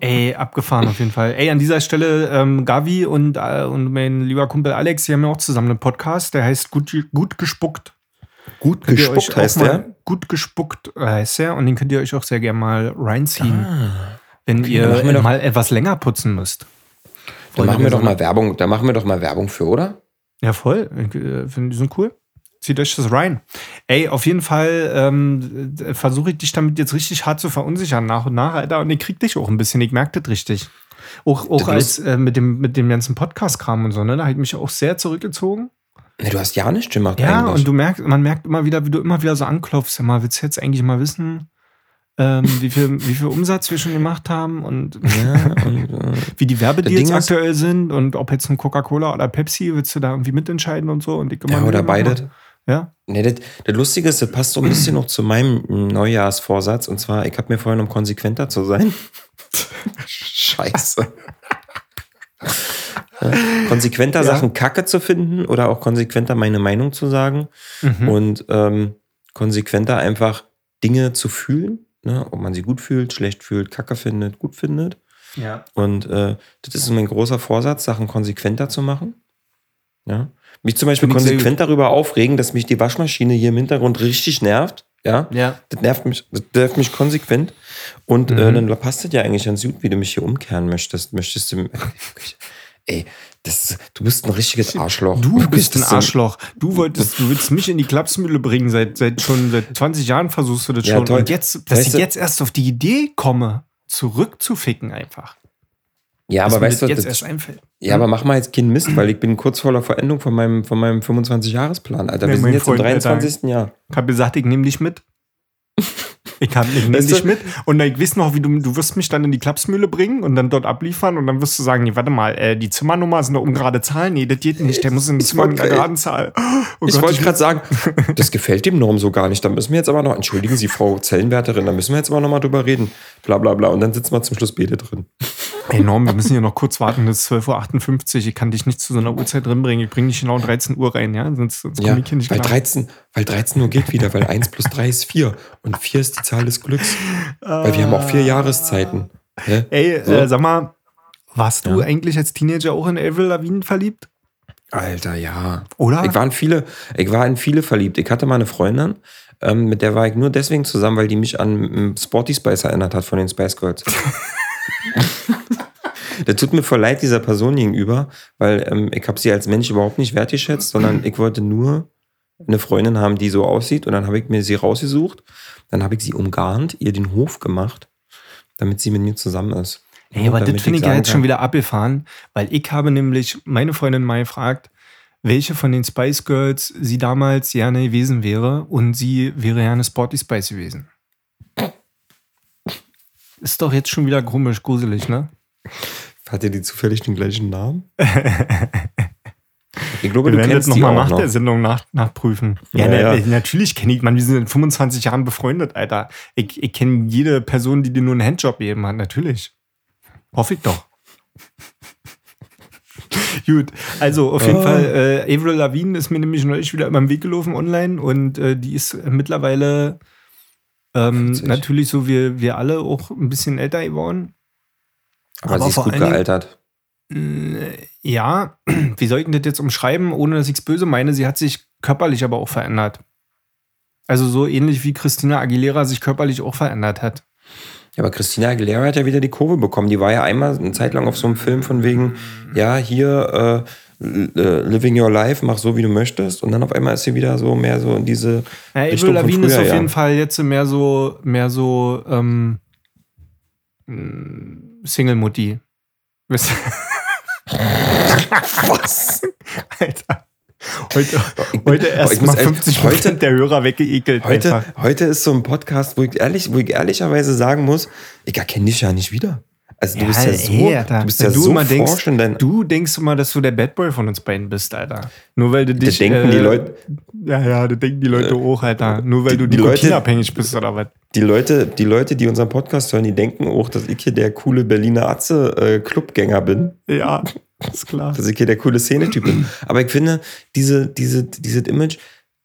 Ey, abgefahren auf jeden Fall. Ey, an dieser Stelle, ähm, Gavi und, äh, und mein lieber Kumpel Alex, die haben ja auch zusammen einen Podcast, der heißt Gut, gut gespuckt. Gut Könnt gespuckt heißt der. Gut gespuckt äh, heißt er und den könnt ihr euch auch sehr gerne mal reinziehen, wenn dann machen ihr mal etwas länger putzen müsst. Da machen wir doch mal. Werbung, da machen wir doch mal Werbung für, oder? Ja, voll. Äh, finde, die sind cool. Zieht euch das rein. Ey, auf jeden Fall ähm, äh, versuche ich dich damit jetzt richtig hart zu verunsichern, nach und nach, Alter. Und ich krieg dich auch ein bisschen. Ich merke das richtig. Auch, auch Das als äh, mit, dem, mit dem ganzen Podcast-Kram und so, ne? Da habe ich mich auch sehr zurückgezogen. Ne, du hast ja nicht gemacht Ja, eigentlich. und du merkst, man merkt immer wieder, wie du immer wieder so anklopfst. Ja, mal, willst du jetzt eigentlich mal wissen, ähm, wie, viel, wie viel Umsatz wir schon gemacht haben und ja, und, äh, wie die Werbedeals aktuell sind und ob jetzt ein Coca-Cola oder Pepsi, willst du da irgendwie mitentscheiden und so? Und ich ja, oder noch beide. mal- Ja. Ne, das, das Lustige ist, das passt so ein bisschen noch zu meinem Neujahrsvorsatz. Und zwar, ich habe mir vorhin, um konsequenter zu sein. Scheiße. Konsequenter Ja. Sachen Kacke zu finden oder auch konsequenter meine Meinung zu sagen Mhm. und ähm, konsequenter einfach Dinge zu fühlen, ne? ob man sie gut fühlt, schlecht fühlt, Kacke findet, gut findet. ja. Und äh, das ist mein großer Vorsatz, Sachen konsequenter zu machen. Ja. Mich zum Beispiel konsequent darüber aufregen, dass mich die Waschmaschine hier im Hintergrund richtig nervt. Ja. Ja. Das nervt mich, das nervt mich konsequent. Und Mhm. äh, dann passt das ja eigentlich ganz gut, wie du mich hier umkehren möchtest. Möchtest du. Ey, das, du bist ein richtiges Arschloch. Du Wirklich, bist ein Arschloch. Du wolltest, du willst mich in die Klapsmühle bringen. Seit, seit schon seit 20 Jahren versuchst du das Ja, schon. toll. Und jetzt, dass Weißt ich du- jetzt erst auf die Idee komme, zurückzuficken einfach. Ja, aber weißt du, jetzt das, erst einfällt. ja, aber mach mal jetzt keinen Mist, weil ich bin kurz vor der Verendung von meinem, von meinem 25-Jahres-Plan, Alter. Wir sind mein jetzt Freund, im Alter. 23. Jahr. Ich habe gesagt, ich nehme dich mit. Ich, ich nehme dich mit. Und ich weiß noch, wie du, du wirst mich dann in die Klapsmühle bringen und dann dort abliefern und dann wirst du sagen, nee, warte mal, äh, die Zimmernummer sind eine ungerade Zahl. Nee, das geht nicht. Der muss in die Zimmer mit einer geraden Zahl. Oh Ich Gott, wollte gerade sagen, das gefällt dem Norm so gar nicht. Da müssen wir jetzt aber noch, entschuldigen Sie, Frau Zellenwärterin, da müssen wir jetzt aber noch mal drüber reden. Bla bla bla. Und dann sitzen wir zum Schluss beide drin. Ey, Norm, wir müssen hier noch kurz warten, es ist 12.58 Uhr. Ich kann dich nicht zu so einer Uhrzeit drin bringen. Ich bringe dich genau um 13 Uhr rein, ja? Sonst, sonst Ja, komme ich hier nicht weil klar. 13, weil 13 Uhr geht wieder, weil 1 plus 3 ist 4 und 4 ist die Zahl des Glücks. Weil wir haben auch vier Jahreszeiten. Hä? Ey, So. äh, sag mal, warst du Ja. eigentlich als Teenager auch in Avril Lavigne verliebt? Alter, ja. Oder? Ich war in viele, ich war in viele verliebt. Ich hatte mal eine Freundin, ähm, mit der war ich nur deswegen zusammen, weil die mich an ähm, Sporty Spice erinnert hat von den Spice Girls. Der tut mir voll leid dieser Person gegenüber, weil ähm, ich habe sie als Mensch überhaupt nicht wertgeschätzt, sondern ich wollte nur eine Freundin haben, die so aussieht. Und dann habe ich mir sie rausgesucht. Dann habe ich sie umgarnt, ihr den Hof gemacht, damit sie mit mir zusammen ist. Ey, aber das finde ich ja jetzt kann- schon wieder abgefahren, weil ich habe nämlich meine Freundin mal gefragt, welche von den Spice Girls sie damals gerne gewesen wäre und sie wäre gerne Sporty Spice gewesen. Ist doch jetzt schon wieder komisch, gruselig, ne? Hatte die zufällig den gleichen Namen? ich glaube, Wir du werden die nochmal nach noch. der Sendung nach, nachprüfen. Ja, Ja, ja. äh, natürlich kenne ich, man, wir sind in 25 Jahren befreundet, Alter. Ich, ich kenne jede Person, die dir nur einen Handjob gegeben hat, natürlich. Hoffe ich doch. Gut, also auf jeden Ah. Fall, äh, Avril Lavigne ist mir nämlich neulich wieder über den Weg gelaufen online und äh, die ist mittlerweile ähm, natürlich so wie wir alle auch ein bisschen älter geworden. Aber, aber sie ist gut allen Dingen- gealtert. Ja, wie soll ich das jetzt umschreiben, ohne dass ich es böse meine? Sie hat sich körperlich aber auch verändert. Also so ähnlich wie Christina Aguilera sich körperlich auch verändert hat. Ja, aber Christina Aguilera hat ja wieder die Kurve bekommen. Die war ja einmal eine Zeit lang auf so einem Film von wegen, ja, hier, äh, äh, living your life, mach so, wie du möchtest. Und dann auf einmal ist sie wieder so mehr so in diese Ja, Richtung Avril Lavigne ist auf ja. jeden Fall jetzt mehr so, mehr so ähm, Single-Mutti. Was? Alter. Heute, heute erst mal echt- 50 heute- der Hörer weggeekelt. Heute, einfach. heute ist so ein Podcast, wo ich, ehrlich, wo ich ehrlicherweise sagen muss, ich erkenne dich ja nicht wieder. Also du bist ja so, ey, Alter. du bist ja du so immer denkst, Du denkst immer, dass du der Bad Boy von uns beiden bist, Alter. Nur weil du dich. denken die Leute, Ja, ja, das denken die Leute auch, Alter. Nur weil die- du die Leute- nikotinabhängig bist, oder was? die Leute, die Leute, die unseren Podcast hören, die denken auch, dass ich hier der coole Berliner Atze äh, Clubgänger bin. Ja, ist klar. dass ich hier der coole Szenetyp bin. Aber ich finde, diese, diese, dieses Image,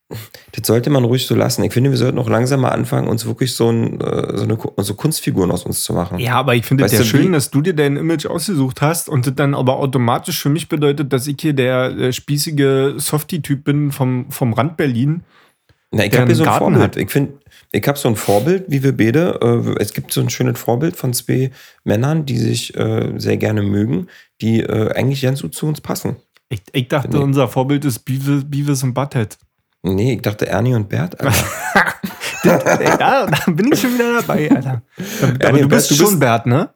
das sollte man ruhig so lassen. Ich finde, wir sollten auch langsam mal anfangen, uns wirklich so, ein, äh, so, eine, so Kunstfiguren aus uns zu machen. Ja, aber ich finde es ja schön, dass du dir dein Image ausgesucht hast und das dann aber automatisch für mich bedeutet, dass ich hier der äh, spießige Softie-Typ bin vom, vom Rand Berlin. Na, ich habe hier so ein Garten Vorbild. hat. Ich finde, ich habe so ein Vorbild, wie wir beide. Äh, es gibt so ein schönes Vorbild von zwei Männern, die sich äh, sehr gerne mögen, die äh, eigentlich ganz gut zu uns passen. Ich, ich dachte, unser Vorbild ist Beavis, Beavis und Butthead. Nee, ich dachte Ernie und Bert. Alter. Ey, da, bin ich schon wieder dabei, Alter. Aber du bist Bert, du schon bist- Bert, ne?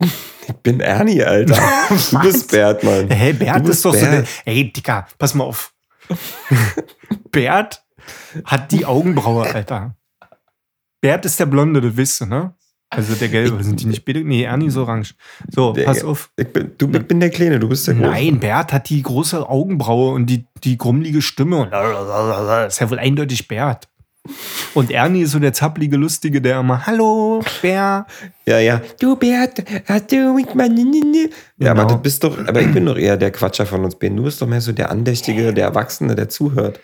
ich bin Ernie, Alter. Du bist Bert, Mann. Hey, Bert ist doch so der. Bert. Ey, Dicker, pass mal auf. Bert hat die Augenbraue, Alter. Bert ist der Blonde, du, ne? Also der Gelbe, sind die nicht beide? Nee, Ernie ist orange. So, Der- pass auf. Ich bin, du, ich bin der Kleine, du bist der Große. Nein, Bert hat die große Augenbraue und die, die grummelige Stimme. Und das ist ja wohl eindeutig Bert. Und Ernie ist so der zappelige Lustige, der immer, hallo, Bär. Ja, ja. Du, Bert, hast du mit meinem... Ja, aber Genau. du bist doch, aber ich bin doch eher der Quatscher von uns beiden. Du bist doch mehr so der Andächtige, der Erwachsene, der zuhört.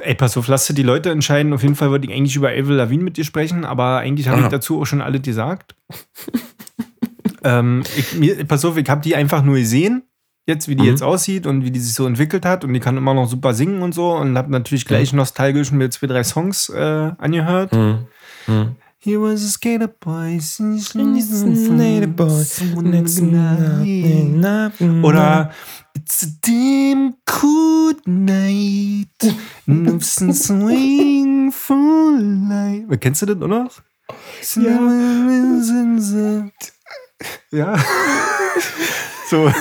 Ey, pass auf, lass dir die Leute entscheiden. Auf jeden Fall wollte ich eigentlich über Avril Lavigne mit dir sprechen, aber eigentlich habe ich dazu auch schon alles gesagt. ähm, ich, mir, pass auf, ich habe die einfach nur gesehen, jetzt wie die Mhm. jetzt aussieht und wie die sich so entwickelt hat und die kann immer noch super singen und so und habe natürlich gleich nostalgisch mir zwei, drei Songs äh, angehört. Hm. Hm. He was a skater boy. Oder It's a damn cool night. No swing full light. Kennst du das, oder? Ja. Ja. so.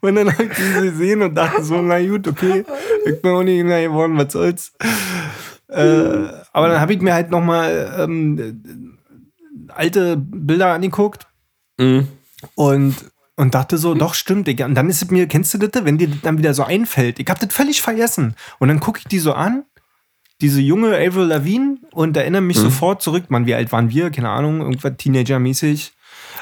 Und dann hab ich die gesehen und dachte so, na gut, okay, ich bin auch nicht mehr geworden, was soll's. Äh, aber dann habe ich mir halt nochmal ähm, alte Bilder angeguckt Hm. und, und dachte so, doch, stimmt, Digga. Und dann ist es mir, kennst du das, wenn dir das dann wieder so einfällt? Ich habe das völlig vergessen. Und dann gucke ich die so an, diese junge Avril Lavigne, und erinnere mich sofort zurück. Mann, wie alt waren wir? Keine Ahnung, irgendwas Teenager-mäßig.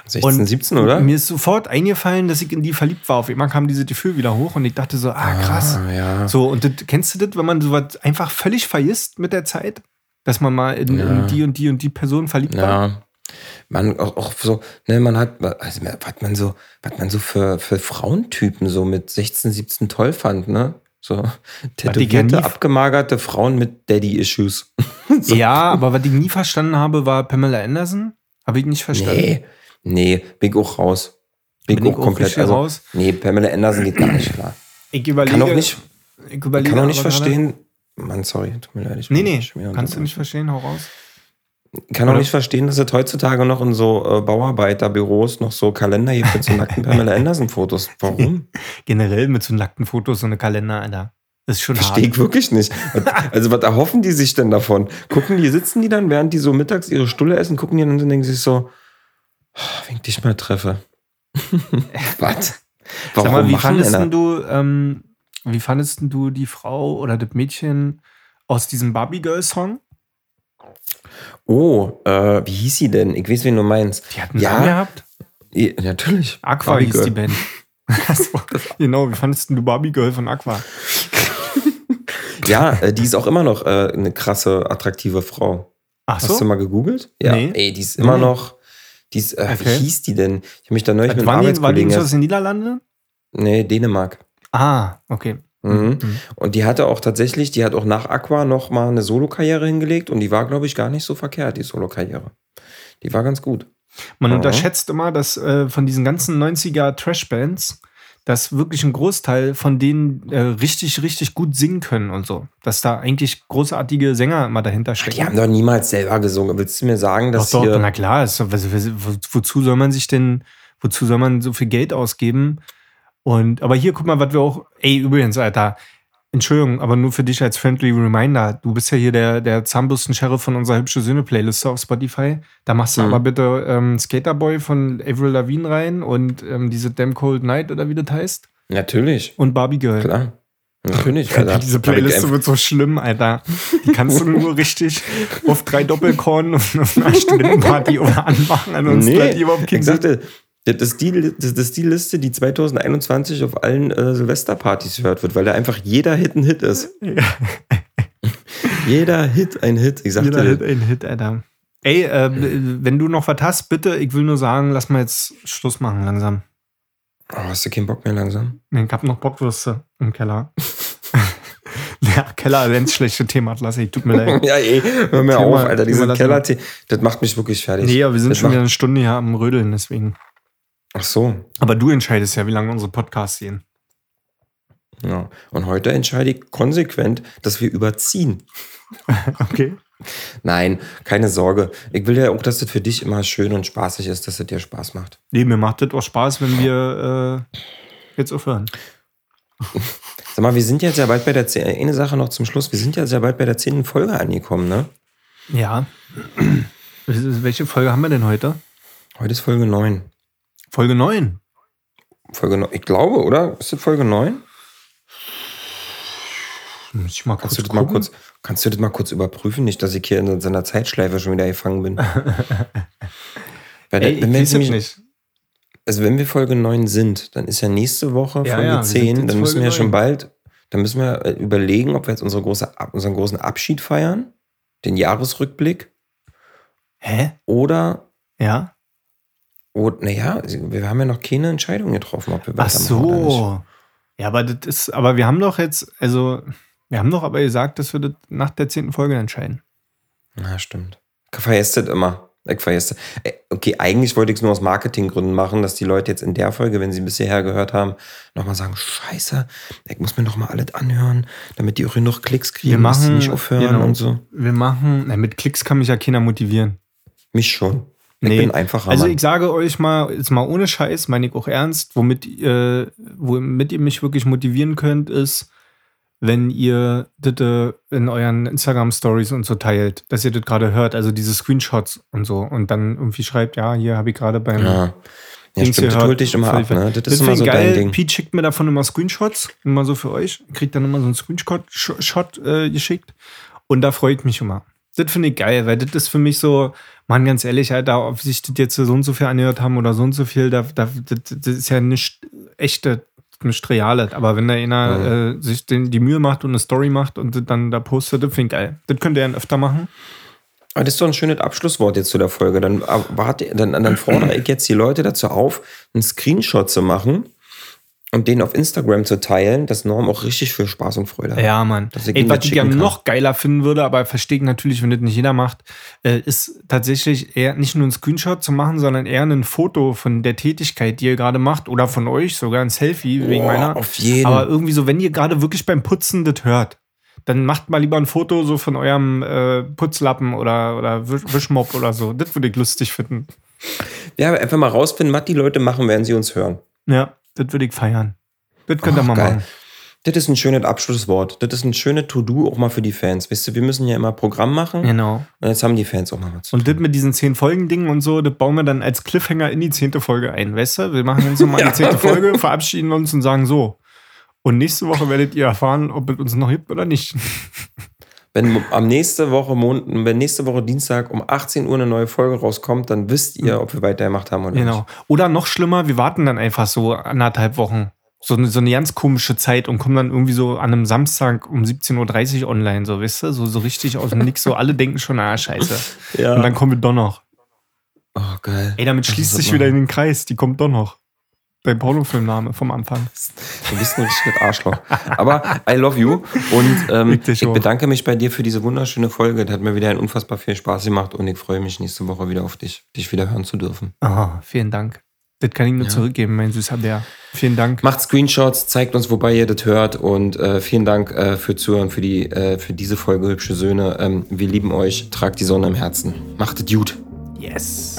16, Und 17, oder? Mir ist sofort eingefallen, dass ich in die verliebt war. Auf einmal kam dieses Gefühl wieder hoch und ich dachte so, ah, krass. Ah, ja. So, und das, kennst du das, wenn man sowas einfach völlig vergisst mit der Zeit? Dass man mal in, Ja. in die und die und die Person verliebt war? Man auch, auch so, ne, man hat, also, was man so, was man so für, für Frauentypen so mit 16, 17 toll fand, ne? So tätowierte, abgemagerte Frauen mit Daddy-Issues. Ja, aber was ich nie verstanden habe, war Pamela Anderson. Habe ich nicht verstanden. Nee, nee, bin ich auch raus. Bin, Bin ich auch auch komplett also, raus? Nee, Pamela Anderson geht gar nicht klar. Ich überlege. Kann auch nicht, ich überlege kann auch nicht verstehen. Mann, sorry, tut mir leid. Ich Nee, nee, kannst du nicht verstehen, hau raus. Kann auch Oder? nicht verstehen, dass es heutzutage noch in so äh, Bauarbeiterbüros noch so Kalender gibt mit so nackten Pamela Anderson-Fotos. Warum? Generell mit so nackten Fotos, so eine Kalender, Alter. Das ist schon Verstehe ich wirklich nicht. Also, was erhoffen die sich denn davon? Gucken die, sitzen die dann, während die so mittags ihre Stulle essen, gucken die dann und denken sich so, "Oh, wenn ich dich mal treffe. was? Warum Sag mal, wie fandest du, ähm, wie fandest du die Frau oder das Mädchen aus diesem Barbie Girl Song? Oh, äh, wie hieß sie denn? Ich weiß, wen du meinst. Die hat einen Ja. Namen gehabt? Ja, natürlich. Aqua Barbie hieß Girl. die Band. Genau, wie fandest du Barbie Girl von Aqua? Ja, äh, die ist auch immer noch äh, eine krasse, attraktive Frau. Ach Hast du so? mal gegoogelt? Ja. Nee. Ey, die ist immer Nee. noch. Die ist, äh, Okay. Wie hieß die denn? Ich habe mich da neulich mit einem die, war die Arbeitskollegen. aus den Niederlanden? Nee, Dänemark. Ah, okay. Mhm. Und die hatte auch tatsächlich, die hat auch nach Aqua noch mal eine Solokarriere hingelegt und die war, glaube ich, gar nicht so verkehrt, die Solokarriere. Die war ganz gut. Man Ja. unterschätzt immer, dass äh, von diesen ganzen 90er Trash-Bands, dass wirklich ein Großteil von denen äh, richtig, richtig gut singen können und so. Dass da eigentlich großartige Sänger immer dahinter stecken. Die haben doch niemals selber gesungen. Willst du mir sagen, Doch, dass doch, hier... na klar, ist, doch- wo- wozu soll man sich denn, wozu soll man so viel Geld ausgeben? Und, aber hier, guck mal, was wir auch, ey, übrigens, Alter, Entschuldigung, aber nur für dich als friendly reminder, du bist ja hier der, der Zahnbürsten-Sheriff von unserer hübsche Söhne-Playliste auf Spotify. Da machst du Mhm. aber bitte ähm, Skaterboy von Avril Lavigne rein und ähm, diese Damn Cold Night oder wie das heißt Natürlich, und Barbie Girl. klar. Natürlich. Alter, diese ich Playliste wird so schlimm, Alter. Die kannst du nur richtig auf drei Doppelkorn und auf einer Studentenparty oder anmachen. Ansonsten bleibt die überhaupt ich kein Sinn. sagte, das ist, die, das ist die Liste, die 2021 auf allen äh, Silvesterpartys gehört wird, weil da einfach jeder Hit ein Hit ist. Jeder Hit ein Hit. Ich sagte, Jeder Hit ein Hit, Alter. Ey, äh, wenn du noch was hast, bitte, ich will nur sagen, lass mal jetzt Schluss machen langsam. oh, hast du keinen Bock mehr langsam? Ich hab noch Bockwürste im Keller. ja, Keller, wenn schlechte Thema hat, lass ich, tut mir leid. Ja, ey, hör mir Thema- auf, Alter. Diese keller das macht mich wirklich fertig. Nee, aber wir sind das schon wieder eine Stunde hier am Rödeln, deswegen. Ach so. Aber du entscheidest ja, wie lange unsere Podcasts gehen. Ja. Und heute entscheide ich konsequent, dass wir überziehen. Okay. Nein, keine Sorge. Ich will ja auch, dass das für dich immer schön und spaßig ist, dass es dir Spaß macht. Nee, mir macht das auch Spaß, wenn wir äh, jetzt aufhören. Sag mal, wir sind jetzt ja bald bei der zehn, eine Sache noch zum Schluss. Wir sind jetzt ja bald bei der zehnten Folge angekommen, ne? Ja. Welche Folge haben wir denn heute? Heute ist Folge 9. Folge 9. Folge 9. Ich glaube, oder? Ist das Folge 9? Muss ich mal Kannst kurz du das mal kurz, kannst du das mal kurz überprüfen? Nicht, dass ich hier in so einer Zeitschleife schon wieder gefangen bin. Weil Ey, wenn ich weiß nämlich- nicht. Also wenn wir Folge 9 sind, dann ist ja nächste Woche Ja, Folge ja, wir sind 10. jetzt Dann müssen wir ja schon 9. bald, dann müssen wir äh, überlegen, ob wir jetzt unsere große, unseren großen Abschied feiern, den Jahresrückblick, Hä? oder, Ja? Oder naja, wir haben ja noch keine Entscheidung getroffen, ob wir Ach weitermachen oder nicht. so. Ja, aber das ist, aber wir haben doch jetzt, also, wir haben doch aber gesagt, dass wir das nach der zehnten Folge entscheiden. Ja, stimmt. Ich vergesse das immer. Ich vergesse. Ey, Okay, eigentlich wollte ich es nur aus Marketinggründen machen, dass die Leute jetzt in der Folge, wenn sie bisher gehört haben, nochmal sagen, scheiße, ich muss mir nochmal alles anhören, damit die auch genug Klicks kriegen, Wir dass sie machen, nicht aufhören genau, und so. Wir machen, na, mit Klicks kann mich ja keiner motivieren. Mich schon. Ich Nee. bin einfacher. Also Mann. ich sage euch mal, jetzt mal ohne Scheiß, meine ich auch ernst, womit, äh, womit ihr mich wirklich motivieren könnt, ist, wenn ihr das äh, in euren Instagram-Stories und so teilt, dass ihr das gerade hört, also diese Screenshots und so und dann irgendwie schreibt, ja, hier habe ich gerade beim ja. ja, Dings stimmt, das holt dich immer ab, ne? Das Das ist immer so ich dein geil. Ding. Pete schickt mir davon immer Screenshots, immer so für euch. Kriegt dann immer so einen Screenshot-Shot äh, geschickt. Und da freue ich mich immer. Das finde ich geil, weil das ist für mich so, Mann, ganz ehrlich, Alter, ob sich das jetzt so und so viel angehört haben oder so und so viel, da, da, das, das ist ja nicht echte, nicht reales. Aber wenn da einer äh, sich den, die Mühe macht und eine Story macht und dann da postet, das finde ich geil. Das könnt ihr dann öfter machen. Aber das ist doch ein schönes Abschlusswort jetzt zu der Folge. Dann, äh, warte, dann, dann fordere ich jetzt die Leute dazu auf, einen Screenshot zu machen und den auf Instagram zu teilen, dass Norm auch richtig viel Spaß und Freude hat. Ja, Mann. Ey, was ich ja noch geiler finden würde, aber verstehe ich natürlich, wenn das nicht jeder macht, äh, ist tatsächlich eher nicht nur ein Screenshot zu machen, sondern eher ein Foto von der Tätigkeit, die ihr gerade macht oder von euch, sogar ein Selfie wegen Boah, meiner. auf jeden. Aber irgendwie so, wenn ihr gerade wirklich beim Putzen das hört, dann macht mal lieber ein Foto so von eurem äh, Putzlappen oder, oder Wisch- Wischmopp oder so. Das würde ich lustig finden. Ja, einfach mal rausfinden, was die Leute machen, während sie uns hören. Ja, das würde ich feiern. Das könnt ihr mal geil. machen. Das ist ein schönes Abschlusswort. Das ist ein schönes To-Do auch mal für die Fans. Weißt du, wir müssen ja immer Programm machen. Genau. Und jetzt haben die Fans auch mal was. zu Und das mit diesen zehn Folgen-Dingen und so, das bauen wir dann als Cliffhanger in die zehnte Folge ein, weißt du? Wir machen jetzt nochmal die zehnte Folge, verabschieden uns und sagen so. Und nächste Woche werdet ihr erfahren, ob es uns noch gibt oder nicht. Wenn am nächste Woche, Mon wenn nächste Woche Dienstag um 18 Uhr eine neue Folge rauskommt, dann wisst ihr, ob wir weitergemacht haben oder Genau. Oder noch schlimmer, wir warten dann einfach so anderthalb Wochen. So eine, so eine ganz komische Zeit und kommen dann irgendwie so an einem Samstag um 17.30 Uhr online, so, weißt du? So, so richtig aus dem Nix. So, alle denken schon, ah, scheiße. nicht. Ja. Und dann kommen wir doch noch. oh, geil. Ey, damit schließt sich wieder in den Kreis. Die kommt doch noch. Dein Pornofilmname vom Anfang. Du bist ein richtiges Arschloch. Aber I love you. Und ähm, Ich dich ich bedanke mich bei dir für diese wunderschöne Folge. Das hat mir wieder ein unfassbar viel Spaß gemacht und ich freue mich nächste Woche wieder auf dich, dich wieder hören zu dürfen. Ah, vielen Dank. Das kann ich nur zurückgeben, mein süßer Bär. Vielen Dank. Macht Screenshots, zeigt uns, wobei ihr das hört und äh, vielen Dank äh, für Zuhören, für, die, äh, für diese Folge Hübsche Söhne. Ähm, wir lieben euch, tragt die Sonne im Herzen. Macht es gut. Yes.